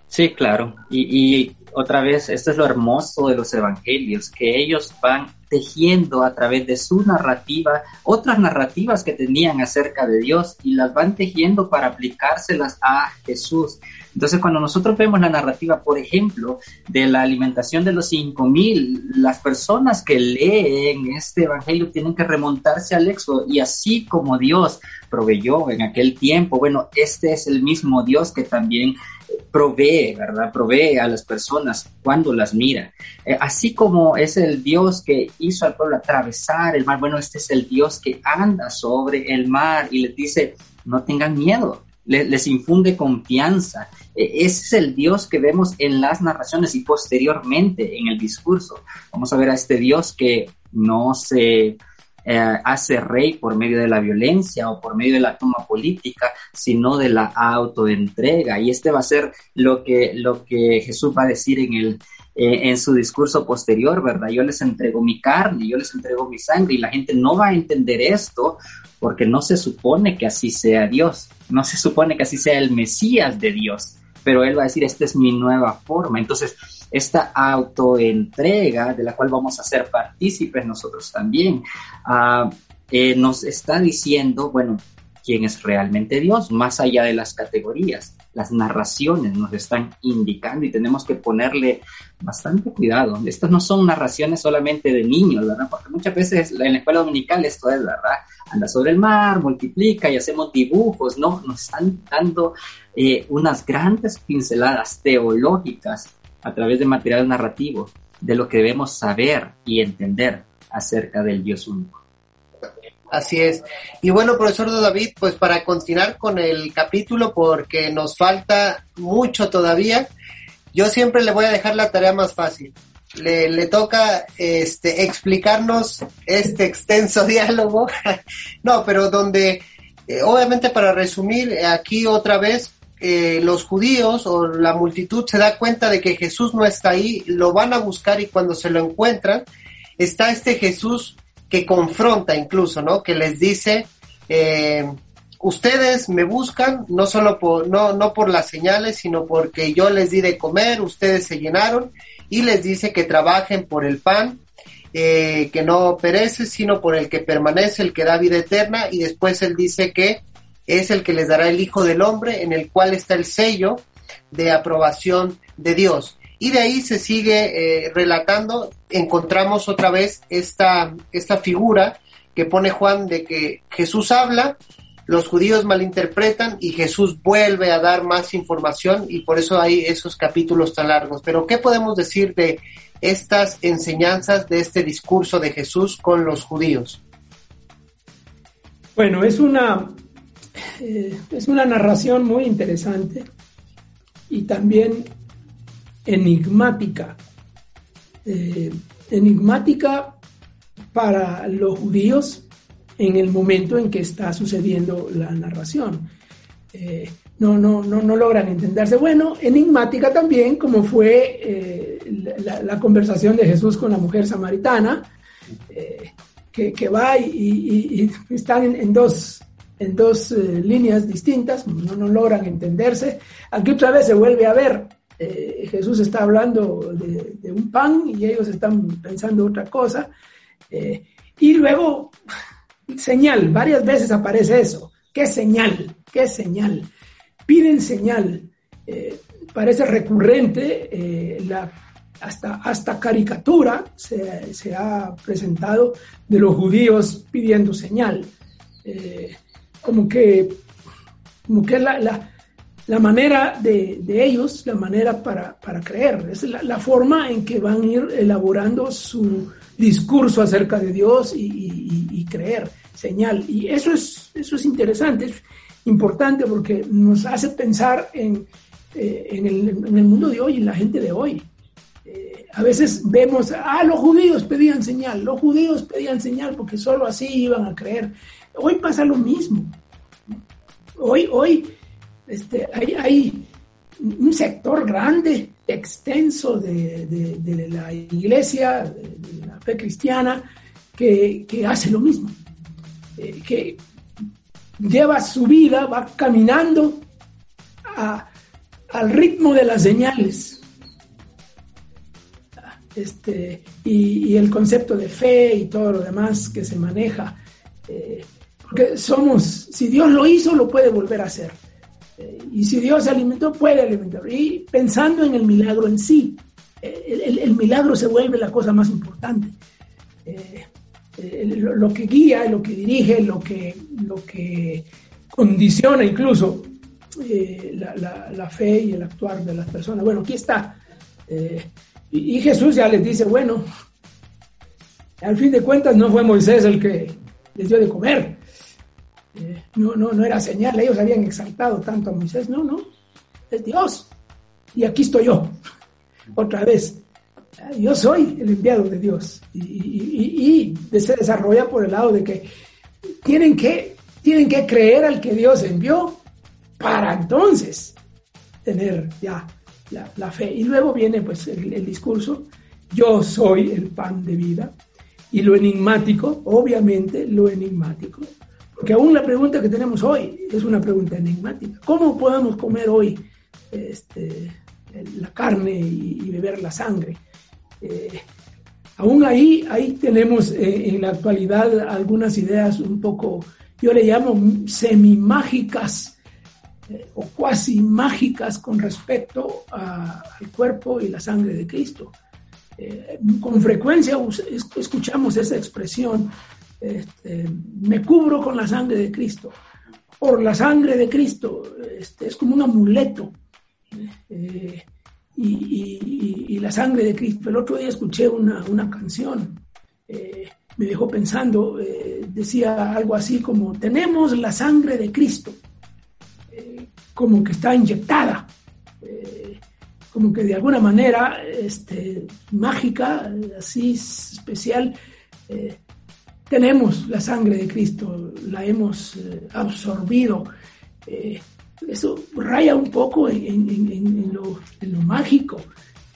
Sí, claro. Y, y otra vez, esto es lo hermoso de los evangelios, que ellos van tejiendo a través de su narrativa otras narrativas que tenían acerca de Dios y las van tejiendo para aplicárselas a Jesús. Entonces, cuando nosotros vemos la narrativa, por ejemplo, de la alimentación de los cinco mil, las personas que leen este evangelio tienen que remontarse al éxodo y así como Dios proveyó en aquel tiempo, bueno, este es el mismo Dios que también provee, ¿verdad? Provee a las personas cuando las mira. Eh, así como es el Dios que hizo al pueblo atravesar el mar, bueno, este es el Dios que anda sobre el mar y les dice, no tengan miedo, le- les infunde confianza. Ese es el Dios que vemos en las narraciones y posteriormente en el discurso. Vamos a ver a este Dios que no se eh, hace rey por medio de la violencia o por medio de la toma política, sino de la autoentrega. Y este va a ser lo que, lo que Jesús va a decir en el, eh, en su discurso posterior, ¿verdad? Yo les entrego mi carne, yo les entrego mi sangre y la gente no va a entender esto porque no se supone que así sea Dios, no se supone que así sea el Mesías de Dios, pero Él va a decir, esta es mi nueva forma. Entonces, esta autoentrega de la cual vamos a ser partícipes nosotros también, ah, eh, nos está diciendo, bueno, quién es realmente Dios, más allá de las categorías. Las narraciones nos están indicando y tenemos que ponerle bastante cuidado. Estas no son narraciones solamente de niños, ¿verdad? Porque muchas veces en la escuela dominical esto es, ¿verdad? Anda sobre el mar, multiplica y hacemos dibujos, ¿no? Nos están dando eh, unas grandes pinceladas teológicas a través de material narrativo de lo que debemos saber y entender acerca del Dios único. Así es. Y bueno, profesor David, pues para continuar con el capítulo, porque nos falta mucho todavía, yo siempre le voy a dejar la tarea más fácil. Le, toca este, explicarnos este extenso diálogo. no, pero donde, eh, obviamente para resumir, aquí otra vez, eh, los judíos o la multitud se da cuenta de que Jesús no está ahí, lo van a buscar y cuando se lo encuentran, está este Jesús que confronta incluso, ¿no? Que les dice, eh, ustedes me buscan no solo por, no, no por las señales, sino porque yo les di de comer, ustedes se llenaron y les dice que trabajen por el pan, eh, que no perece, sino por el que permanece, el que da vida eterna, y después él dice que es el que les dará el Hijo del Hombre, en el cual está el sello de aprobación de Dios. Y de ahí se sigue eh, relatando, encontramos otra vez esta, esta figura que pone Juan de que Jesús habla, los judíos malinterpretan y Jesús vuelve a dar más información y por eso hay esos capítulos tan largos. Pero ¿qué podemos decir de estas enseñanzas de este discurso de Jesús con los judíos? Bueno, es una, eh, es una narración muy interesante y también enigmática. Eh, enigmática para los judíos en el momento en que está sucediendo la narración. Eh, no, no, no, no logran entenderse. Bueno, enigmática también, como fue la, conversación de Jesús con la mujer samaritana, que, va y, están en dos, en dos eh, líneas distintas, no, no logran entenderse. Aquí otra vez se vuelve a ver, eh, Jesús está hablando de, un pan y ellos están pensando otra cosa. Eh, y luego, señal, varias veces aparece eso. ¿Qué señal? ¿Qué señal? Piden señal. Parece recurrente, la, hasta, hasta caricatura se, se ha presentado de los judíos pidiendo señal. Como que, como que la, la- la manera de, de ellos, la manera para, para creer, es la, la, forma en que van a ir elaborando su discurso acerca de Dios y, y, creer, señal. Y eso es, eso es interesante, es importante porque nos hace pensar en, eh, en, el, mundo de hoy, en la gente de hoy. Eh, a veces vemos, ah, los judíos pedían señal, los judíos pedían señal porque solo así iban a creer. Hoy pasa lo mismo. Hoy, hoy este, hay, hay, un sector grande, extenso de, la iglesia, de, la fe cristiana, que, hace lo mismo, eh, que lleva su vida, va caminando a, al ritmo de las señales. Este, y, y, el concepto de fe y todo lo demás que se maneja. Eh, porque somos, si Dios lo hizo, lo puede volver a hacer. Eh, y si Dios alimentó, puede alimentar. Y pensando en el milagro en sí, eh, el, milagro se vuelve la cosa más importante. Eh, lo, lo, que guía, lo que dirige, lo que, lo que condiciona incluso la, la, fe y el actuar de las personas. Bueno, aquí está. Y, Jesús ya les dice, bueno, al fin de cuentas no fue Moisés el que les dio de comer no, no, no era señal, ellos habían exaltado tanto a Moisés, no, no, es Dios. Y aquí estoy yo, otra vez. Yo soy el enviado de Dios y, y, y, se desarrolla por el lado de que tienen que, tienen que creer al que Dios envió para entonces tener ya la, la fe. Y luego viene pues el, el discurso, yo soy el pan de vida. Y lo enigmático, obviamente lo enigmático, porque aún la pregunta que tenemos hoy es una pregunta enigmática. ¿Cómo podemos comer hoy este, la carne y, beber la sangre? Eh, aún ahí, ahí tenemos eh, en la actualidad algunas ideas un poco, yo le llamo semimágicas eh, o cuasi mágicas con respecto a, al cuerpo y la sangre de Cristo. Eh, con frecuencia escuchamos esa expresión este, me cubro con la sangre de Cristo. Por la sangre de Cristo, este, es como un amuleto. Eh, y, la sangre de Cristo. El otro día escuché una, una canción, eh, me dejó pensando, eh, decía algo así como, tenemos la sangre de Cristo, como que está inyectada, como que de alguna manera este, mágica, así especial, tenemos la sangre de Cristo, la hemos eh, absorbido. Eh, eso raya un poco en, en, en, lo, en lo, mágico.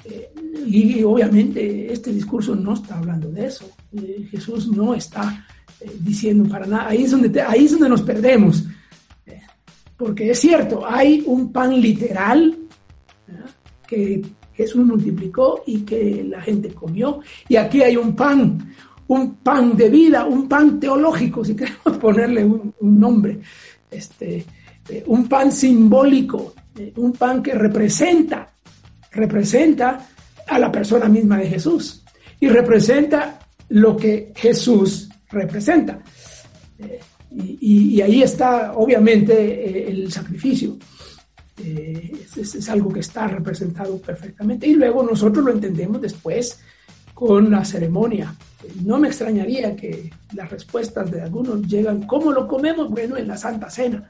Eh, y, obviamente este discurso no está hablando de eso. Eh, Jesús no está eh, diciendo para nada. Ahí es donde, te, ahí es donde nos perdemos. porque es cierto, hay un pan literal que Jesús multiplicó y que la gente comió. Y aquí hay un pan, un pan de vida, un pan teológico, si queremos ponerle un, nombre, este, eh, un pan simbólico, eh, un pan que representa, representa a la persona misma de Jesús y representa lo que Jesús representa. Eh, y, ahí está, obviamente, el sacrificio. Es, algo que está representado perfectamente. Y luego nosotros lo entendemos después con la ceremonia. No me extrañaría que las respuestas de algunos llegan, ¿cómo lo comemos? Bueno, en la Santa Cena.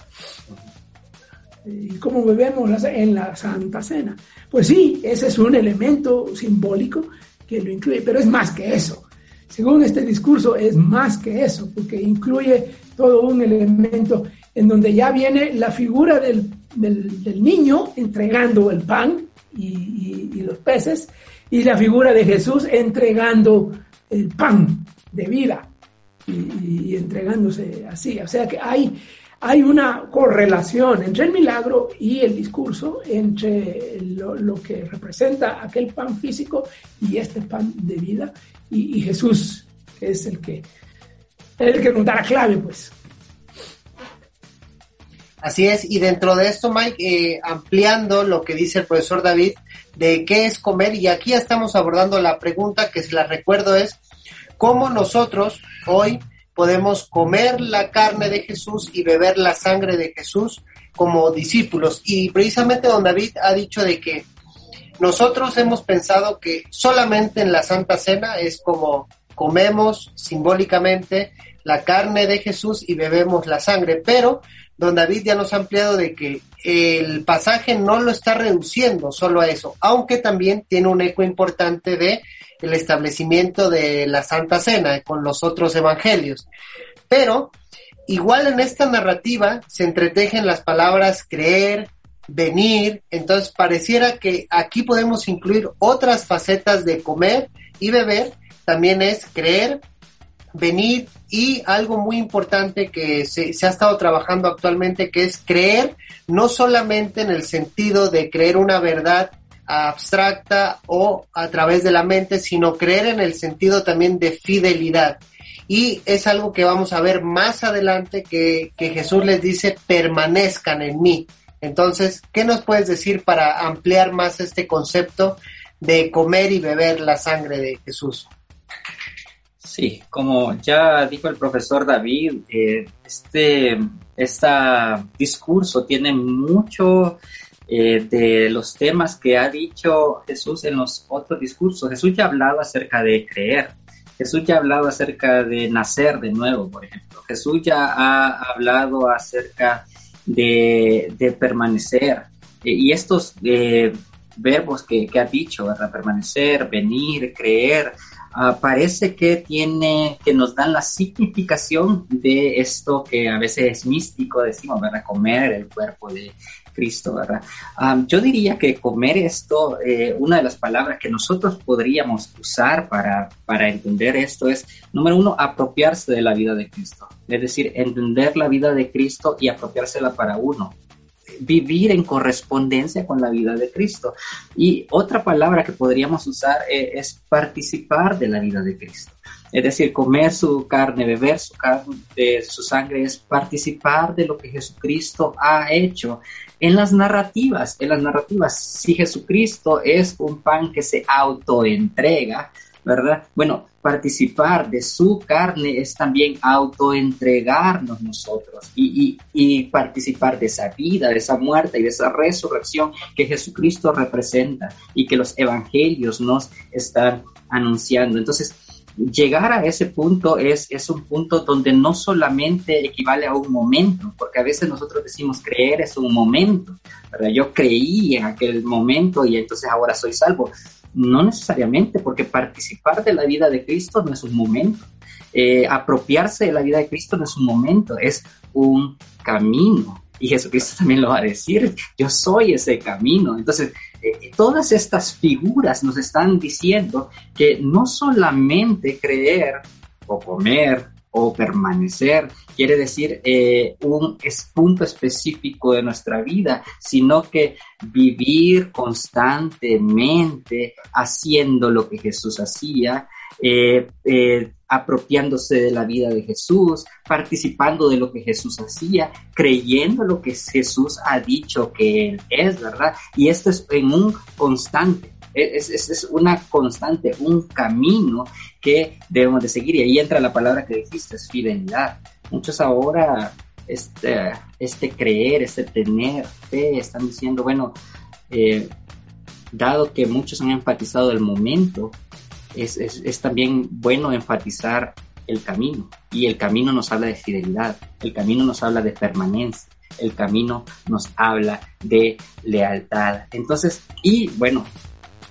¿Y cómo bebemos en la Santa Cena? Pues sí, ese es un elemento simbólico que lo incluye, pero es más que eso. Según este discurso, es más que eso, porque incluye todo un elemento en donde ya viene la figura del, del, niño entregando el pan y los peces, y la figura de Jesús entregando el pan de vida y, entregándose así. O sea que hay, hay una correlación entre el milagro y el discurso, entre lo, que representa aquel pan físico y este pan de vida. Y, Jesús es el que, el que nos la clave, pues. Así es, y dentro de esto, Mike, eh, ampliando lo que dice el profesor David de qué es comer, y aquí estamos abordando la pregunta que se la recuerdo es, ¿cómo nosotros hoy podemos comer la carne de Jesús y beber la sangre de Jesús como discípulos. Y precisamente don David ha dicho de que nosotros hemos pensado que solamente en la Santa Cena es como comemos simbólicamente la carne de Jesús y bebemos la sangre, pero don David ya nos ha ampliado de que el pasaje no lo está reduciendo solo a eso, aunque también tiene un eco importante de el establecimiento de la Santa Cena con los otros evangelios. Pero igual en esta narrativa se entretejen las palabras creer, venir, entonces pareciera que aquí podemos incluir otras facetas de comer y beber, también es creer, venir y algo muy importante que se, ha estado trabajando actualmente, que es creer no solamente en el sentido de creer una verdad abstracta o a través de la mente, sino creer en el sentido también de fidelidad. Y es algo que vamos a ver más adelante que, que Jesús les dice, permanezcan en mí. Entonces, ¿qué nos puedes decir para ampliar más este concepto de comer y beber la sangre de Jesús? Sí, como ya dijo el profesor David, eh, este, discurso tiene mucho eh, de los temas que ha dicho Jesús en los otros discursos. Jesús ya ha hablado acerca de creer, Jesús ya ha hablado acerca de nacer de nuevo, por ejemplo. Jesús ya ha hablado acerca de, de permanecer. Eh, y estos verbos que, que, ha dicho, ¿verdad? Permanecer, venir, creer, uh, parece que tiene, que nos dan la significación de esto que a veces es místico, decimos, ¿verdad? Comer el cuerpo de Cristo, ¿verdad? Um, yo diría que comer esto, eh, una de las palabras que nosotros podríamos usar para, para entender esto es, número uno, apropiarse de la vida de Cristo. Es decir, entender la vida de Cristo y apropiársela para uno vivir en correspondencia con la vida de Cristo. Y otra palabra que podríamos usar eh, es participar de la vida de Cristo. Es decir, comer su carne, beber su carne, su sangre es participar de lo que Jesucristo ha hecho en las narrativas, en las narrativas. Si Jesucristo es un pan que se autoentrega, ¿verdad? Bueno, participar de su carne es también autoentregarnos nosotros y, y, participar de esa vida, de esa muerte y de esa resurrección que Jesucristo representa y que los evangelios nos están anunciando. Entonces, llegar a ese punto es, es un punto donde no solamente equivale a un momento, porque a veces nosotros decimos creer es un momento. Yo creí en aquel momento y entonces ahora soy salvo. No necesariamente, porque participar de la vida de Cristo no es un momento. Eh, apropiarse de la vida de Cristo no es un momento, es un camino. Y Jesucristo también lo va a decir, yo soy ese camino. Entonces, eh, todas estas figuras nos están diciendo que no solamente creer o comer o permanecer quiere decir eh, un punto específico de nuestra vida, sino que vivir constantemente haciendo lo que Jesús hacía, eh, eh, apropiándose de la vida de Jesús, participando de lo que Jesús hacía, creyendo lo que Jesús ha dicho que Él es, ¿verdad? Y esto es en un constante. Es, es, es, una constante, un camino que debemos de seguir. Y ahí entra la palabra que dijiste, es fidelidad. Muchos ahora, este, este creer, este tener fe, están diciendo, bueno, eh, dado que muchos han enfatizado el momento, es, es, es también bueno enfatizar el camino. Y el camino nos habla de fidelidad, el camino nos habla de permanencia, el camino nos habla de lealtad. Entonces, y bueno,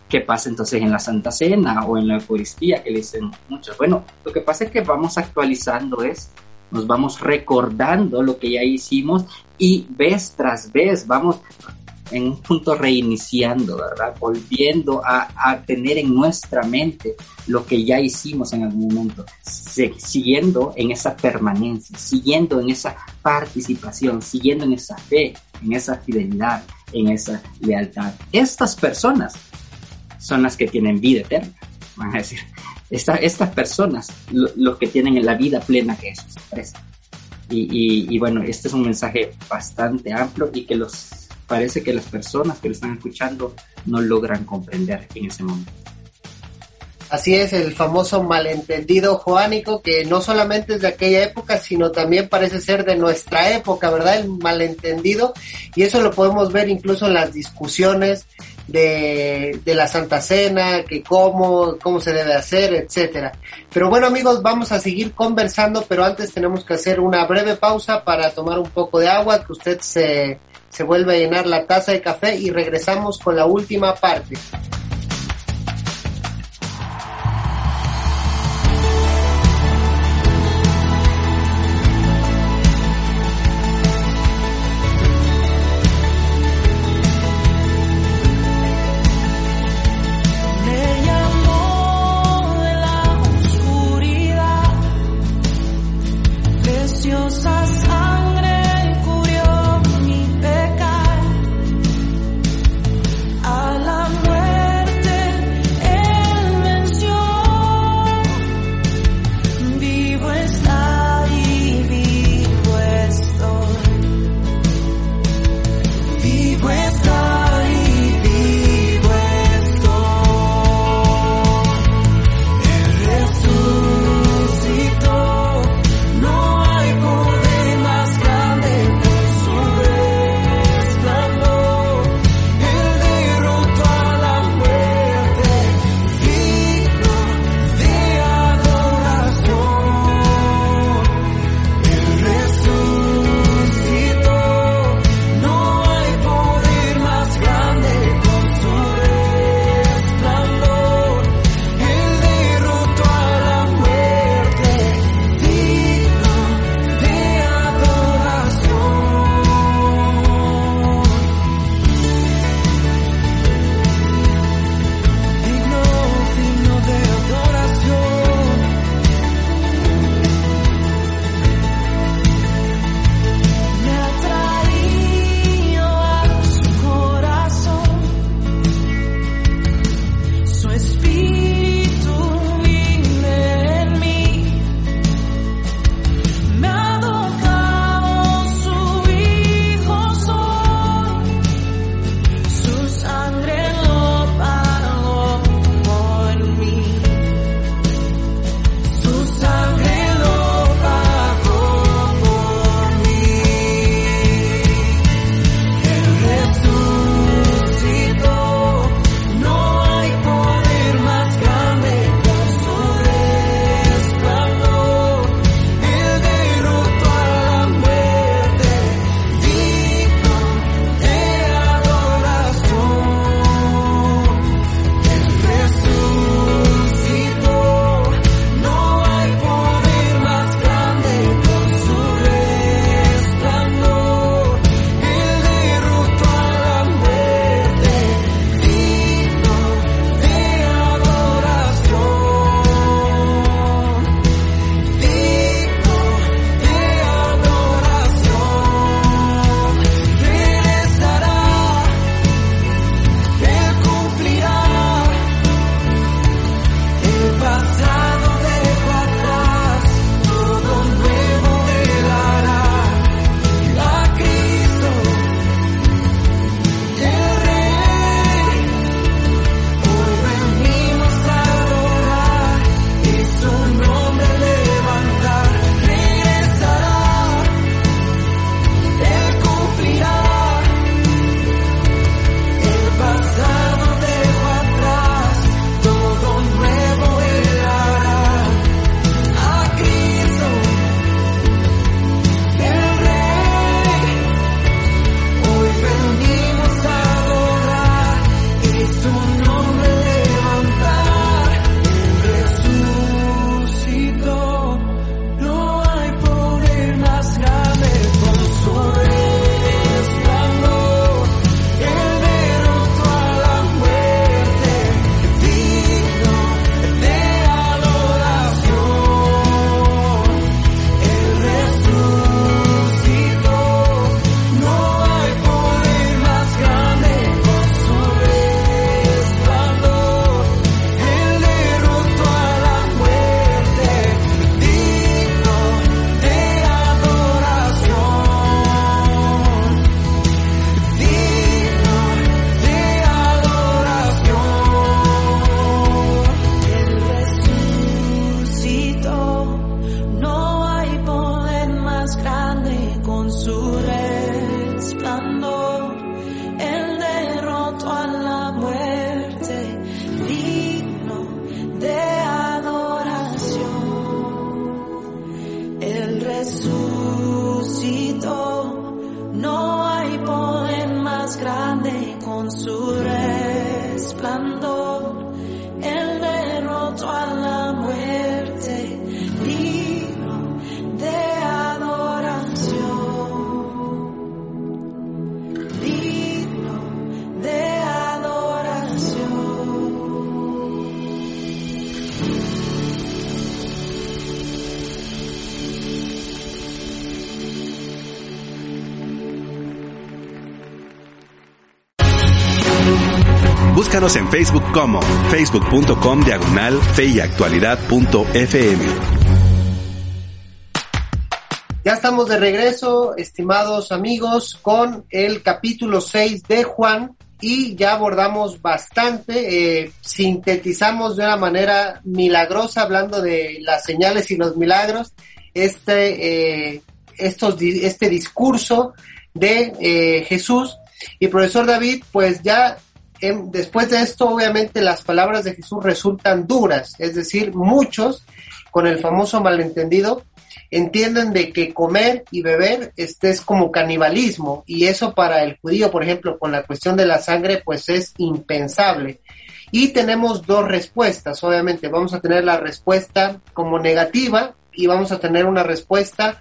¿qué pasa entonces en la Santa Cena o en la Eucaristía que le dicen muchos? Bueno, lo que pasa es que vamos actualizando esto, nos vamos recordando lo que ya hicimos y vez tras vez vamos en un punto reiniciando, ¿verdad? Volviendo a, a, tener en nuestra mente lo que ya hicimos en algún momento, siguiendo en esa permanencia, siguiendo en esa participación, siguiendo en esa fe, en esa fidelidad, en esa lealtad. Estas personas son las que tienen vida eterna, van a decir. Esta, estas personas, lo, los que tienen la vida plena que Jesús ofrece. Y, y, y bueno, este es un mensaje bastante amplio y que los parece que las personas que lo están escuchando no logran comprender en ese momento. Así es, el famoso malentendido joánico, que no solamente es de aquella época, sino también parece ser de nuestra época, ¿verdad? El malentendido, y eso lo podemos ver incluso en las discusiones de, de la Santa Cena, que cómo, cómo se debe hacer, etcétera. Pero bueno amigos, vamos a seguir conversando, pero antes tenemos que hacer una breve pausa para tomar un poco de agua, que usted se, se vuelve a llenar la taza de café y regresamos con la última parte. believe when En Facebook como facebook.com diagonal fe y actualidad.fm. Ya estamos de regreso, estimados amigos, con el capítulo 6 de Juan y ya abordamos bastante, eh, sintetizamos de una manera milagrosa, hablando de las señales y los milagros, este, eh, estos, este discurso de eh, Jesús. Y profesor David, pues ya em, después de esto, obviamente las palabras de Jesús resultan duras, es decir, muchos, con el famoso malentendido, entienden de que comer y beber este es como canibalismo y eso para el judío, por ejemplo, con la cuestión de la sangre, pues es impensable. Y tenemos dos respuestas, obviamente, vamos a tener la respuesta como negativa y vamos a tener una respuesta,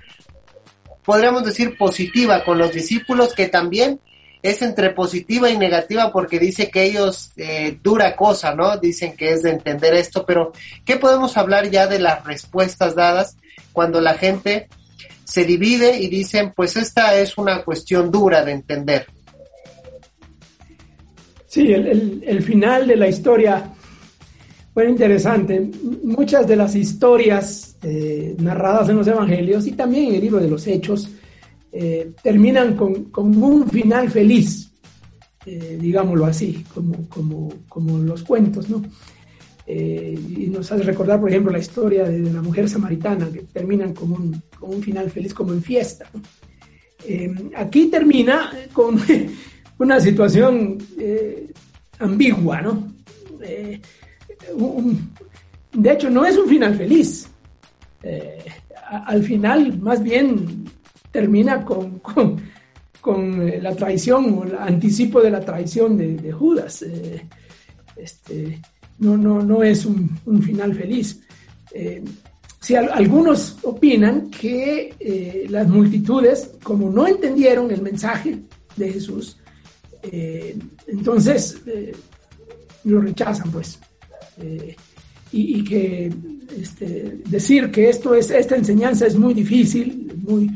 podríamos decir, positiva con los discípulos que también es entre positiva y negativa porque dice que ellos eh, dura cosa, ¿no? Dicen que es de entender esto, pero ¿qué podemos hablar ya de las respuestas dadas cuando la gente se divide y dicen, pues esta es una cuestión dura de entender? Sí, el, el- final de la historia fue interesante. Muchas de las historias eh, narradas en los evangelios y también en el libro de los hechos eh, terminan con, un final feliz, eh, digámoslo así, como, los cuentos, ¿no? Eh, y nos hace recordar, por ejemplo, la historia de, la mujer samaritana, que terminan con un, final feliz, como en fiesta. aquí termina con una situación ambigua, ¿no? De hecho, no es un final feliz. Al final, más bien, termina con, con, con, eh, la traición o el anticipo de la traición de, Judas. Eh, este, no, no, no es un, final feliz. Eh, si al- algunos opinan que las multitudes, como no entendieron el mensaje de Jesús, entonces lo rechazan, pues. Y, y que este, decir que esto es, esta enseñanza es muy difícil, muy,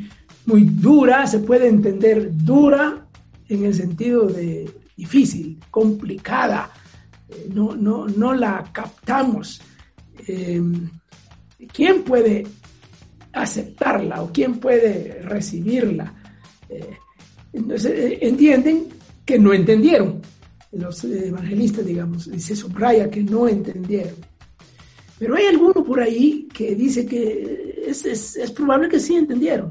muy dura, se puede entender dura en el sentido de difícil, complicada, eh, no, no, no la captamos. Eh, ¿Quién puede aceptarla o quién puede recibirla? Eh, entonces eh, entienden que no entendieron. Los evangelistas, digamos, se subraya que no entendieron. Pero hay alguno por ahí que dice que es, es- es probable que sí entendieron.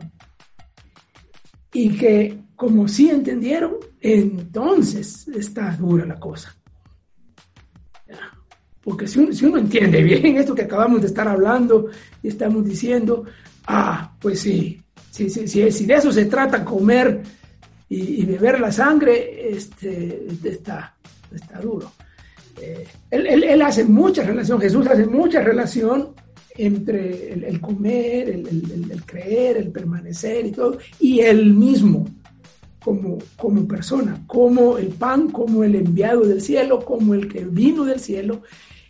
Y que como sí entendieron, entonces está dura la cosa. Porque si uno, si uno entiende bien esto que acabamos de estar hablando y estamos diciendo, ah, pues sí, sí, sí, sí, si de eso se trata comer y, y beber la sangre, este, está, está duro. Eh, él, él- él hace mucha relación, Jesús hace mucha relación entre el, el comer, el, el- el- el creer, el permanecer y todo, y él mismo como, como persona, como el pan, como el enviado del cielo, como el que vino del cielo,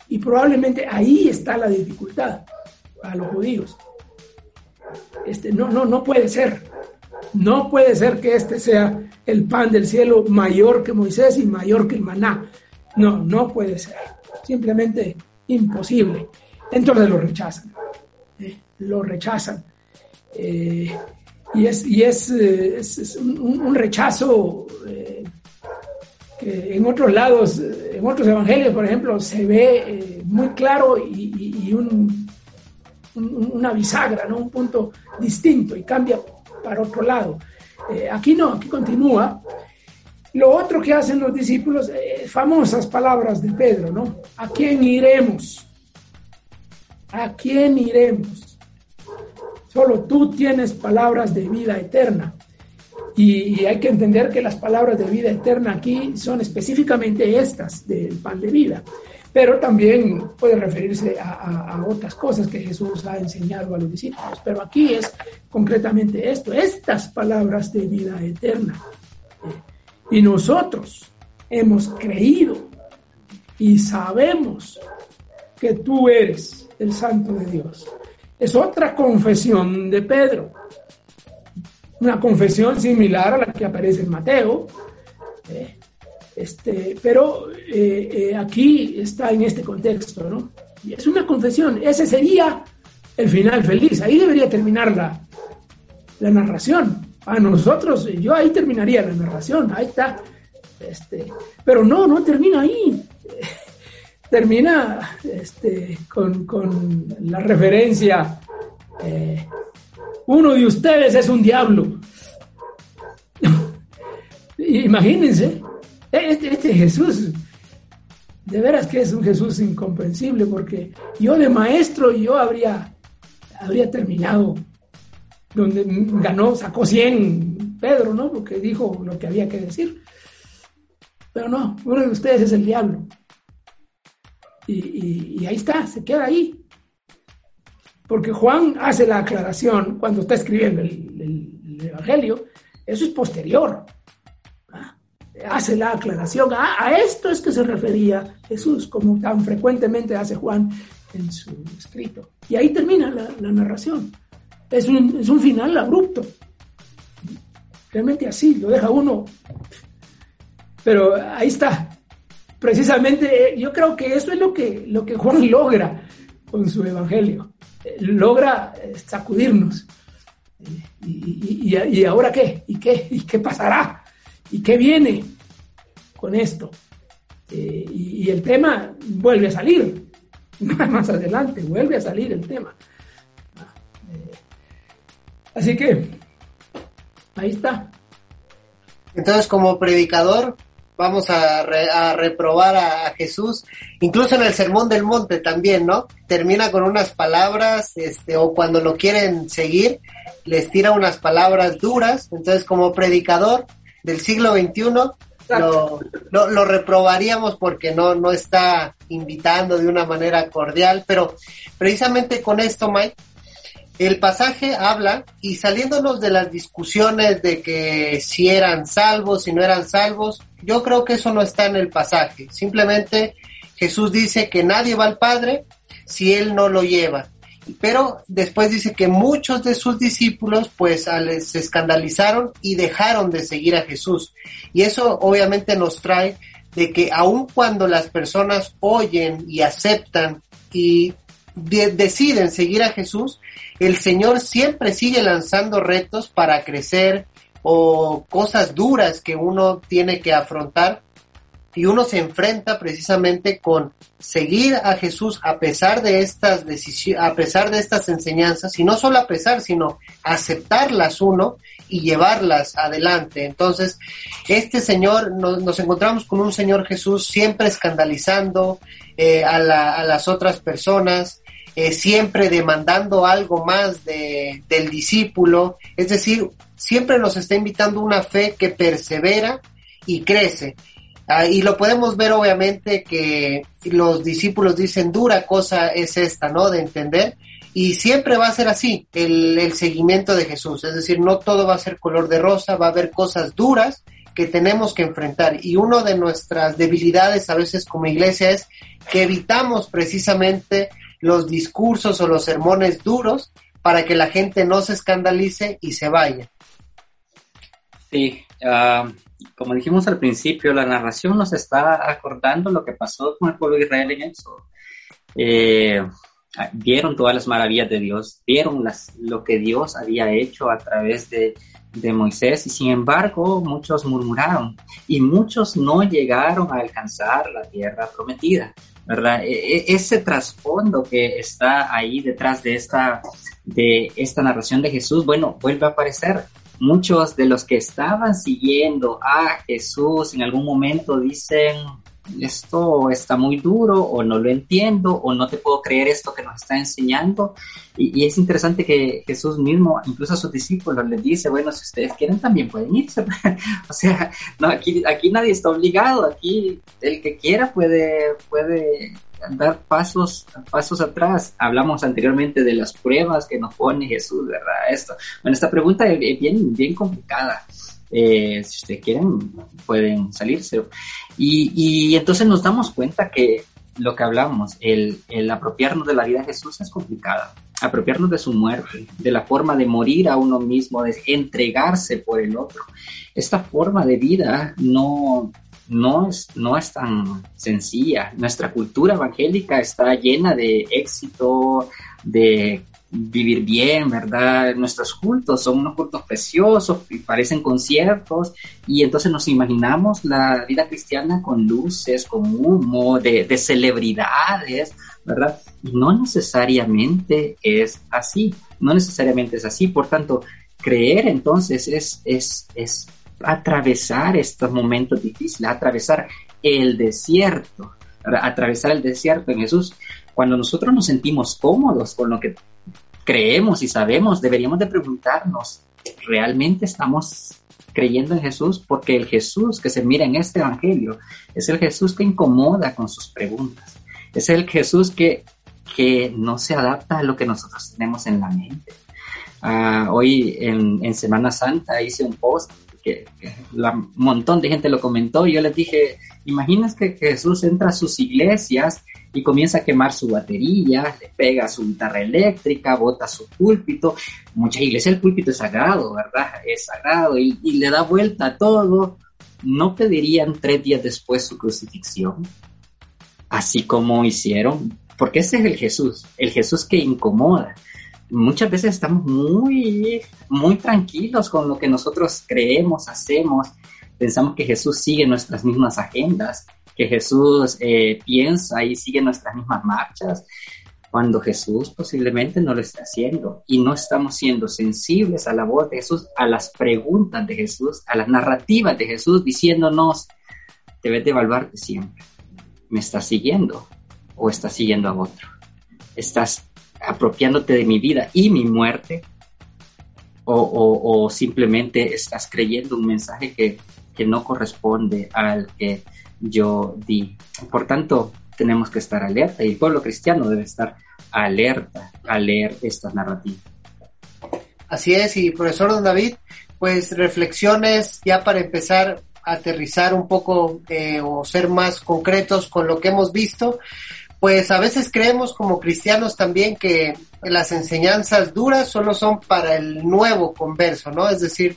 y probablemente ahí está la dificultad a los judíos. Este, no, no, no puede ser. No puede ser que este sea el pan del cielo mayor que Moisés y mayor que el maná. No, no puede ser. Simplemente imposible. Entonces lo rechazan. ¿eh? Lo rechazan. Eh, y es, y es, eh, un, rechazo que en otros lados, en otros evangelios, por ejemplo, se ve muy claro y, y- y un, un- una bisagra, ¿no? un punto distinto y cambia para otro lado. Aquí no, aquí continúa. Lo otro que hacen los discípulos, famosas palabras de Pedro, ¿no? ¿A quién iremos? ¿A quién iremos? Solo tú tienes palabras de vida eterna. Y, hay que entender que las palabras de vida eterna aquí son específicamente estas del pan de vida pero también puede referirse a, a, otras cosas que Jesús ha enseñado a los discípulos. Pero aquí es concretamente esto, estas palabras de vida eterna. Y nosotros hemos creído y sabemos que tú eres el Santo de Dios. Es otra confesión de Pedro. Una confesión similar a la que aparece en Mateo. Eh, este, pero eh, eh, aquí está en este contexto, ¿no? Y es una confesión, ese sería el final feliz, ahí debería terminar la, la narración. A nosotros, yo ahí terminaría la narración, ahí está. Este, pero no, no termina ahí. Termina este, con, con, la referencia, eh, uno de ustedes es un diablo. Imagínense, este, este, Jesús, de veras que es un Jesús incomprensible, porque yo de maestro yo habría, habría terminado donde ganó, sacó 100 Pedro, ¿no? Porque dijo lo que había que decir. Pero no, uno de ustedes es el diablo. Y, ahí está, se queda ahí. Porque Juan hace la aclaración cuando está escribiendo el, el, el Evangelio, eso es posterior hace la aclaración, a, a, esto es que se refería Jesús, como tan frecuentemente hace Juan en su escrito. Y ahí termina la, la narración. Es un, es un, final abrupto. Realmente así, lo deja uno. Pero ahí está. Precisamente yo creo que eso es lo que, lo que Juan logra con su evangelio. Logra sacudirnos. ¿Y, y, y ahora qué? ¿Y qué? ¿Y qué pasará? ¿Y qué viene con esto? Eh, y, el tema vuelve a salir. Más adelante vuelve a salir el tema. Eh, así que, ahí está. Entonces, como predicador, vamos a, re, a reprobar a, a, Jesús, incluso en el Sermón del Monte también, ¿no? Termina con unas palabras, este, o cuando lo quieren seguir, les tira unas palabras duras. Entonces, como predicador, del siglo XXI, lo, lo, lo, reprobaríamos porque no, no está invitando de una manera cordial, pero precisamente con esto, Mike, el pasaje habla y saliéndonos de las discusiones de que si eran salvos, si no eran salvos, yo creo que eso no está en el pasaje. Simplemente Jesús dice que nadie va al Padre si Él no lo lleva. Pero después dice que muchos de sus discípulos pues se escandalizaron y dejaron de seguir a Jesús. Y eso obviamente nos trae de que aun cuando las personas oyen y aceptan y de deciden seguir a Jesús, el Señor siempre sigue lanzando retos para crecer o cosas duras que uno tiene que afrontar y uno se enfrenta precisamente con seguir a Jesús a pesar de estas a pesar de estas enseñanzas, y no solo a pesar, sino aceptarlas uno y llevarlas adelante. Entonces, este Señor, nos, encontramos con un Señor Jesús siempre escandalizando eh, a, las otras personas, eh, siempre demandando algo más de, del discípulo, es decir, siempre nos está invitando una fe que persevera y crece. Ah, y lo podemos ver obviamente que los discípulos dicen dura cosa es esta, ¿no? De entender. Y siempre va a ser así el, el seguimiento de Jesús. Es decir, no todo va a ser color de rosa, va a haber cosas duras que tenemos que enfrentar. Y una de nuestras debilidades a veces como iglesia es que evitamos precisamente los discursos o los sermones duros para que la gente no se escandalice y se vaya. Sí, uh, como dijimos al principio, la narración nos está acordando lo que pasó con el pueblo de Israel en eso. Eh, vieron todas las maravillas de Dios, vieron las, lo que Dios había hecho a través de, de Moisés y sin embargo muchos murmuraron y muchos no llegaron a alcanzar la tierra prometida. ¿Verdad? E, e ese trasfondo que está ahí detrás de esta, de esta narración de Jesús, bueno, vuelve a aparecer muchos de los que estaban siguiendo a Jesús en algún momento dicen, esto está muy duro o no lo entiendo o no te puedo creer esto que nos está enseñando. Y, y es interesante que Jesús mismo, incluso a sus discípulos, les dice, bueno, si ustedes quieren también pueden irse. o sea, no, aquí, aquí nadie está obligado, aquí el que quiera puede, puede dar pasos, pasos atrás. Hablamos anteriormente de las pruebas que nos pone Jesús, ¿verdad? Esto. Bueno, esta pregunta es bien, bien complicada. Eh, si ustedes quieren, pueden salirse. Y, y entonces nos damos cuenta que lo que hablamos, el, el apropiarnos de la vida de Jesús es complicada. Apropiarnos de su muerte, de la forma de morir a uno mismo, de entregarse por el otro. Esta forma de vida no, no es, no es tan sencilla. Nuestra cultura evangélica está llena de éxito, de vivir bien, ¿verdad? Nuestros cultos son unos cultos preciosos y parecen conciertos y entonces nos imaginamos la vida cristiana con luces, con humo, de, de celebridades, ¿verdad? Y no necesariamente es así, no necesariamente es así, por tanto, creer entonces es, es, es atravesar estos momentos difíciles, atravesar el desierto, atravesar el desierto en Jesús. Cuando nosotros nos sentimos cómodos con lo que creemos y sabemos, deberíamos de preguntarnos, ¿realmente estamos creyendo en Jesús? Porque el Jesús que se mira en este Evangelio es el Jesús que incomoda con sus preguntas. Es el Jesús que, que no se adapta a lo que nosotros tenemos en la mente. Uh, hoy en, en, Semana Santa hice un post que, un montón de gente lo comentó y yo les dije, imaginas que Jesús entra a sus iglesias y comienza a quemar su batería, le pega su guitarra eléctrica, bota su púlpito. Muchas iglesias el púlpito es sagrado, ¿verdad? Es sagrado y, y le da vuelta a todo. ¿No pedirían tres días después su crucifixión? Así como hicieron, porque ese es el Jesús, el Jesús que incomoda. Muchas veces estamos muy, muy tranquilos con lo que nosotros creemos, hacemos, pensamos que Jesús sigue nuestras mismas agendas, que Jesús eh, piensa y sigue nuestras mismas marchas, cuando Jesús posiblemente no lo está haciendo y no estamos siendo sensibles a la voz de Jesús, a las preguntas de Jesús, a las narrativas de Jesús, diciéndonos, debes de evaluarte siempre. ¿Me estás siguiendo o estás siguiendo a otro? ¿Estás apropiándote de mi vida y mi muerte? O, o, simplemente estás creyendo un mensaje que, que no corresponde al que yo di. Por tanto, tenemos que estar alerta y el pueblo cristiano debe estar alerta a leer estas narrativas. Así es, y profesor Don David, pues reflexiones ya para empezar a aterrizar un poco eh, o ser más concretos con lo que hemos visto, pues a veces creemos como cristianos también que las enseñanzas duras solo son para el nuevo converso, ¿no? Es decir,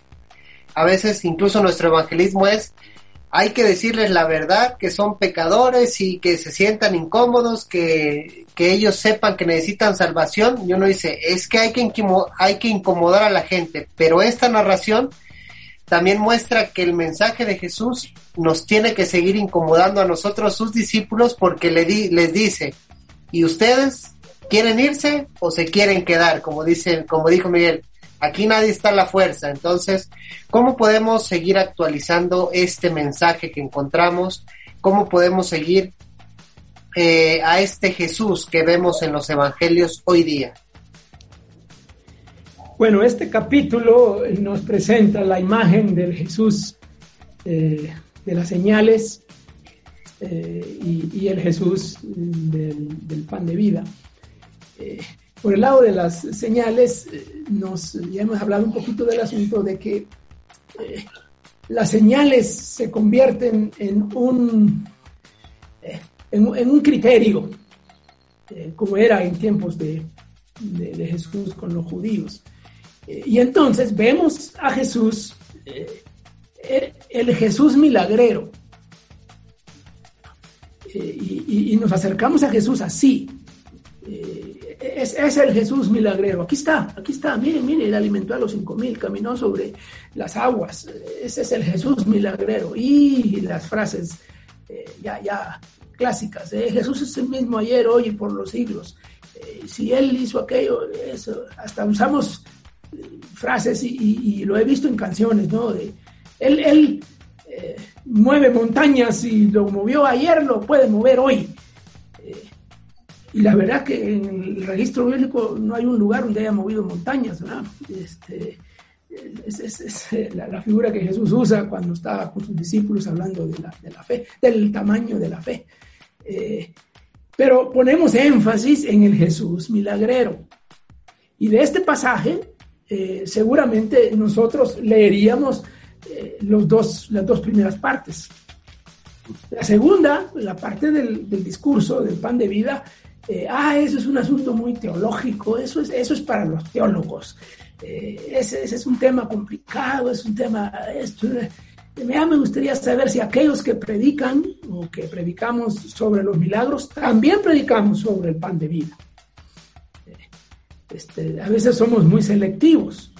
a veces incluso nuestro evangelismo es hay que decirles la verdad, que son pecadores y que se sientan incómodos, que, que ellos sepan que necesitan salvación. Y uno dice, es que hay que, hay que incomodar a la gente, pero esta narración también muestra que el mensaje de Jesús nos tiene que seguir incomodando a nosotros, sus discípulos, porque le di, les dice, ¿y ustedes quieren irse o se quieren quedar? Como dice, como dijo Miguel, Aquí nadie está la fuerza. Entonces, ¿cómo podemos seguir actualizando este mensaje que encontramos? ¿Cómo podemos seguir eh, a este Jesús que vemos en los evangelios hoy día? Bueno, este capítulo nos presenta la imagen del Jesús eh, de las señales eh, y, el Jesús del, del pan de vida. Eh, por el lado de las señales, nos, ya hemos hablado un poquito del asunto de que las señales se convierten en un, en, un criterio, como era en tiempos de, de, Jesús con los judíos. Eh, y entonces vemos a Jesús, el, el, Jesús milagrero, y, nos acercamos a Jesús así es, es, el Jesús milagrero. Aquí está, aquí está. Miren, miren, él alimentó a los cinco mil, caminó sobre las aguas. Ese es el Jesús milagrero. Y las frases eh, ya, ya clásicas. Eh, Jesús es el mismo ayer, hoy y por los siglos. Eh, si él hizo aquello, eso, hasta usamos frases y, lo he visto en canciones, ¿no? De, él, él mueve montañas y lo movió ayer, lo puede mover hoy. Eh, y la verdad que en el registro bíblico no hay un lugar donde haya movido montañas, ¿verdad? Este, es, eh, la, figura que Jesús usa cuando estaba con sus discípulos hablando de la, de la fe, del tamaño de la fe. Eh, pero ponemos énfasis en el Jesús milagrero. Y de este pasaje, eh, seguramente nosotros leeríamos eh, los dos, las dos primeras partes. La segunda, la parte del, discurso del pan de vida, eh, ah, eso es un asunto muy teológico, eso es, eso es para los teólogos. Ese, es un tema complicado, es un tema... Esto, ya me gustaría saber si aquellos que predican o que predicamos sobre los milagros, también predicamos sobre el pan de vida. Este, a veces somos muy selectivos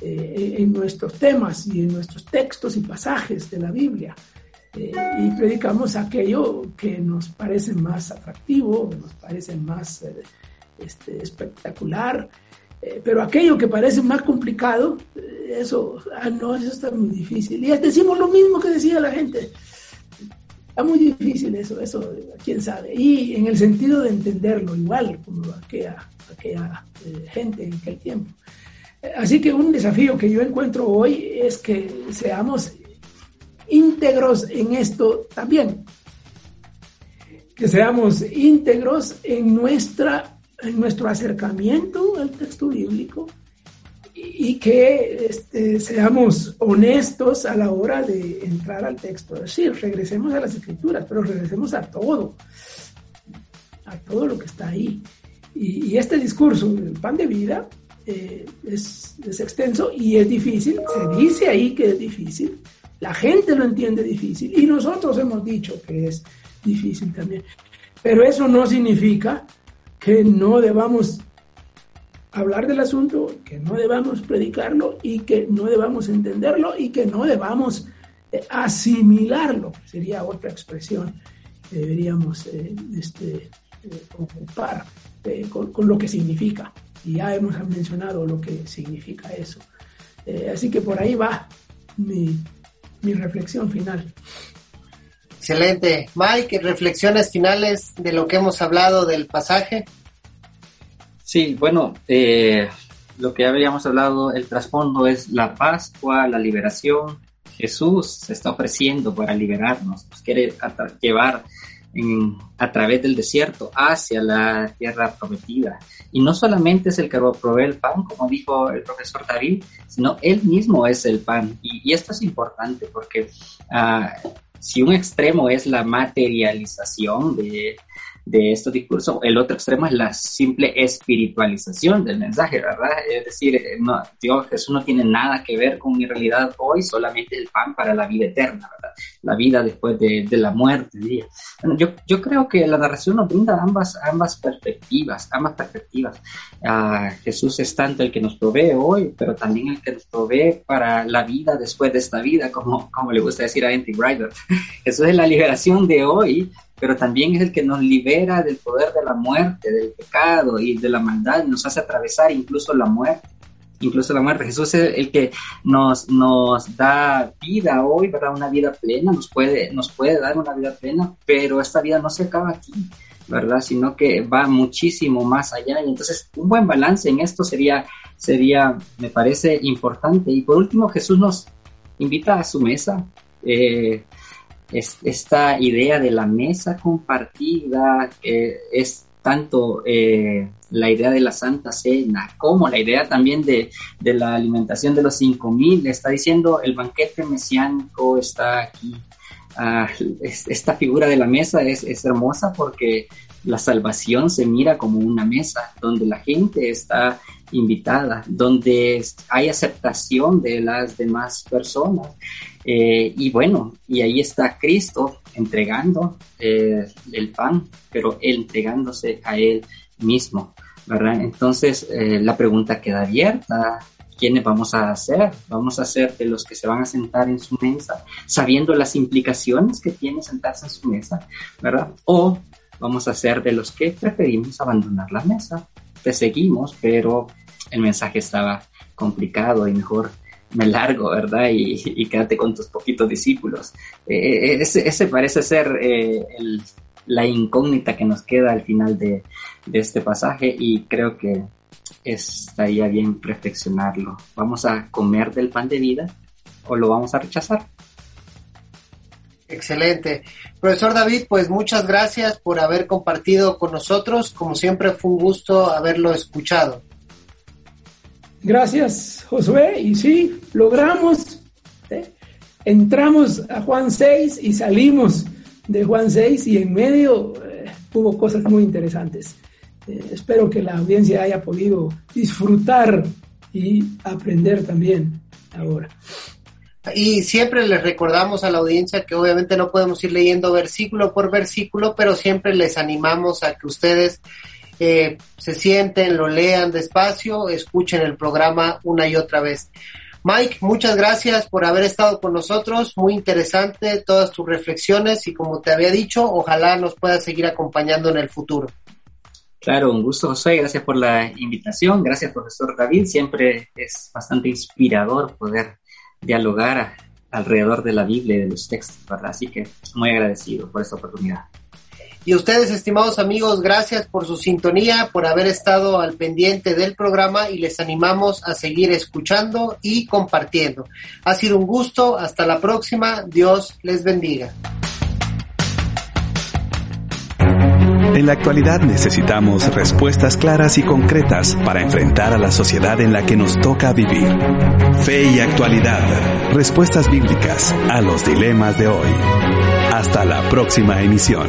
eh, en nuestros temas y en nuestros textos y pasajes de la Biblia. Eh, y predicamos aquello que nos parece más atractivo, nos parece más eh, este, espectacular, pero aquello que parece más complicado, eso, ah, no, eso está muy difícil. Y decimos lo mismo que decía la gente. Está muy difícil eso, eso, quién sabe. Y en el sentido de entenderlo, igual como aquella, aquella eh, gente en aquel tiempo. Así que un desafío que yo encuentro hoy es que seamos íntegros en esto también. Que seamos íntegros en, nuestra, en nuestro acercamiento al texto bíblico y, que este, seamos honestos a la hora de entrar al texto. Decir, regresemos a las escrituras, pero regresemos a todo, a todo lo que está ahí. Y, y este discurso del pan de vida eh, es, es extenso y es difícil, se dice ahí que es difícil, la gente lo entiende difícil y nosotros hemos dicho que es difícil también. Pero eso no significa que no debamos hablar del asunto, que no debamos predicarlo y que no debamos entenderlo y que no debamos eh, asimilarlo, sería otra expresión que deberíamos eh, este, eh, ocupar con, lo que significa. Y ya hemos mencionado lo que significa eso. Así que por ahí va mi, mi reflexión final. Excelente. Mike, reflexiones finales de lo que hemos hablado del pasaje. Sí, bueno, eh, lo que habíamos hablado, el trasfondo es la Pascua, la liberación. Jesús se está ofreciendo para liberarnos, nos quiere llevar a través del desierto hacia la tierra prometida. Y no solamente es el que provee el pan, como dijo el profesor David, sino él mismo es el pan. Y, y esto es importante porque ah, si un extremo es la materialización de, de estos discursos, el otro extremo es la simple espiritualización del mensaje, ¿verdad? Es decir, eh, no, Jesús no tiene nada que ver con mi realidad hoy, solamente el pan para la vida eterna, ¿verdad? La vida después de, de la muerte, yo, yo creo que la narración nos brinda ambas, ambas perspectivas, ambas perspectivas. Ah, Jesús es tanto el que nos provee hoy, pero también el que nos provee para la vida después de esta vida, como, como le gusta decir a Andy Ryder. Jesús es la liberación de hoy, pero también es el que nos libera del poder de la muerte, del pecado y de la maldad, nos hace atravesar incluso la muerte. Incluso la muerte. Jesús es el que nos, nos da vida hoy, ¿verdad? Una vida plena, nos puede, nos puede dar una vida plena, pero esta vida no se acaba aquí, ¿verdad? Sino que va muchísimo más allá. Y entonces, un buen balance en esto sería, sería me parece importante. Y por último, Jesús nos invita a su mesa. Eh, es, esta idea de la mesa compartida eh, es tanto eh, la idea de la Santa Cena como la idea también de, de la alimentación de los cinco mil. Está diciendo el banquete mesiánico está aquí. Ah, es- esta figura de la mesa es, es hermosa porque la salvación se mira como una mesa donde la gente está invitada, donde hay aceptación de las demás personas. Eh, y bueno, y ahí está Cristo entregando eh, el pan, pero entregándose a él mismo, ¿verdad? Entonces eh, la pregunta queda abierta. ¿Quiénes vamos a hacer? ¿Vamos a ser de los que se van a sentar en su mesa, sabiendo las implicaciones que tiene sentarse en su mesa, ¿verdad? O vamos a ser de los que preferimos abandonar la mesa. Te seguimos, pero el mensaje estaba complicado y mejor me largo, ¿verdad? Y, y quédate con tus poquitos discípulos. Eh, ese, ese, parece ser eh, la incógnita que nos queda al final de, de este pasaje y creo que estaría bien reflexionarlo. ¿Vamos a comer del pan de vida o lo vamos a rechazar? Excelente. Profesor David, pues muchas gracias por haber compartido con nosotros. Como siempre fue un gusto haberlo escuchado. Gracias, Josué. Y sí, logramos. ¿eh? Entramos a Juan 6 y salimos de Juan 6 y en medio eh, hubo cosas muy interesantes. Eh, espero que la audiencia haya podido disfrutar y aprender también ahora. Y siempre les recordamos a la audiencia que obviamente no podemos ir leyendo versículo por versículo, pero siempre les animamos a que ustedes se sienten, lo lean despacio, escuchen el programa una y otra vez. Mike, muchas gracias por haber estado con nosotros, muy interesante todas tus reflexiones y como te había dicho, ojalá nos puedas seguir acompañando en el futuro. Claro, un gusto José, gracias por la invitación, gracias profesor David, siempre es bastante inspirador poder dialogar alrededor de la Biblia y de los textos, ¿verdad? Así que muy agradecido por esta oportunidad. Y ustedes, estimados amigos, gracias por su sintonía, por haber estado al pendiente del programa y les animamos a seguir escuchando y compartiendo. Ha sido un gusto, hasta la próxima, Dios les bendiga. En la actualidad necesitamos respuestas claras y concretas para enfrentar a la sociedad en la que nos toca vivir. Fe y actualidad. Respuestas bíblicas a los dilemas de hoy. Hasta la próxima emisión.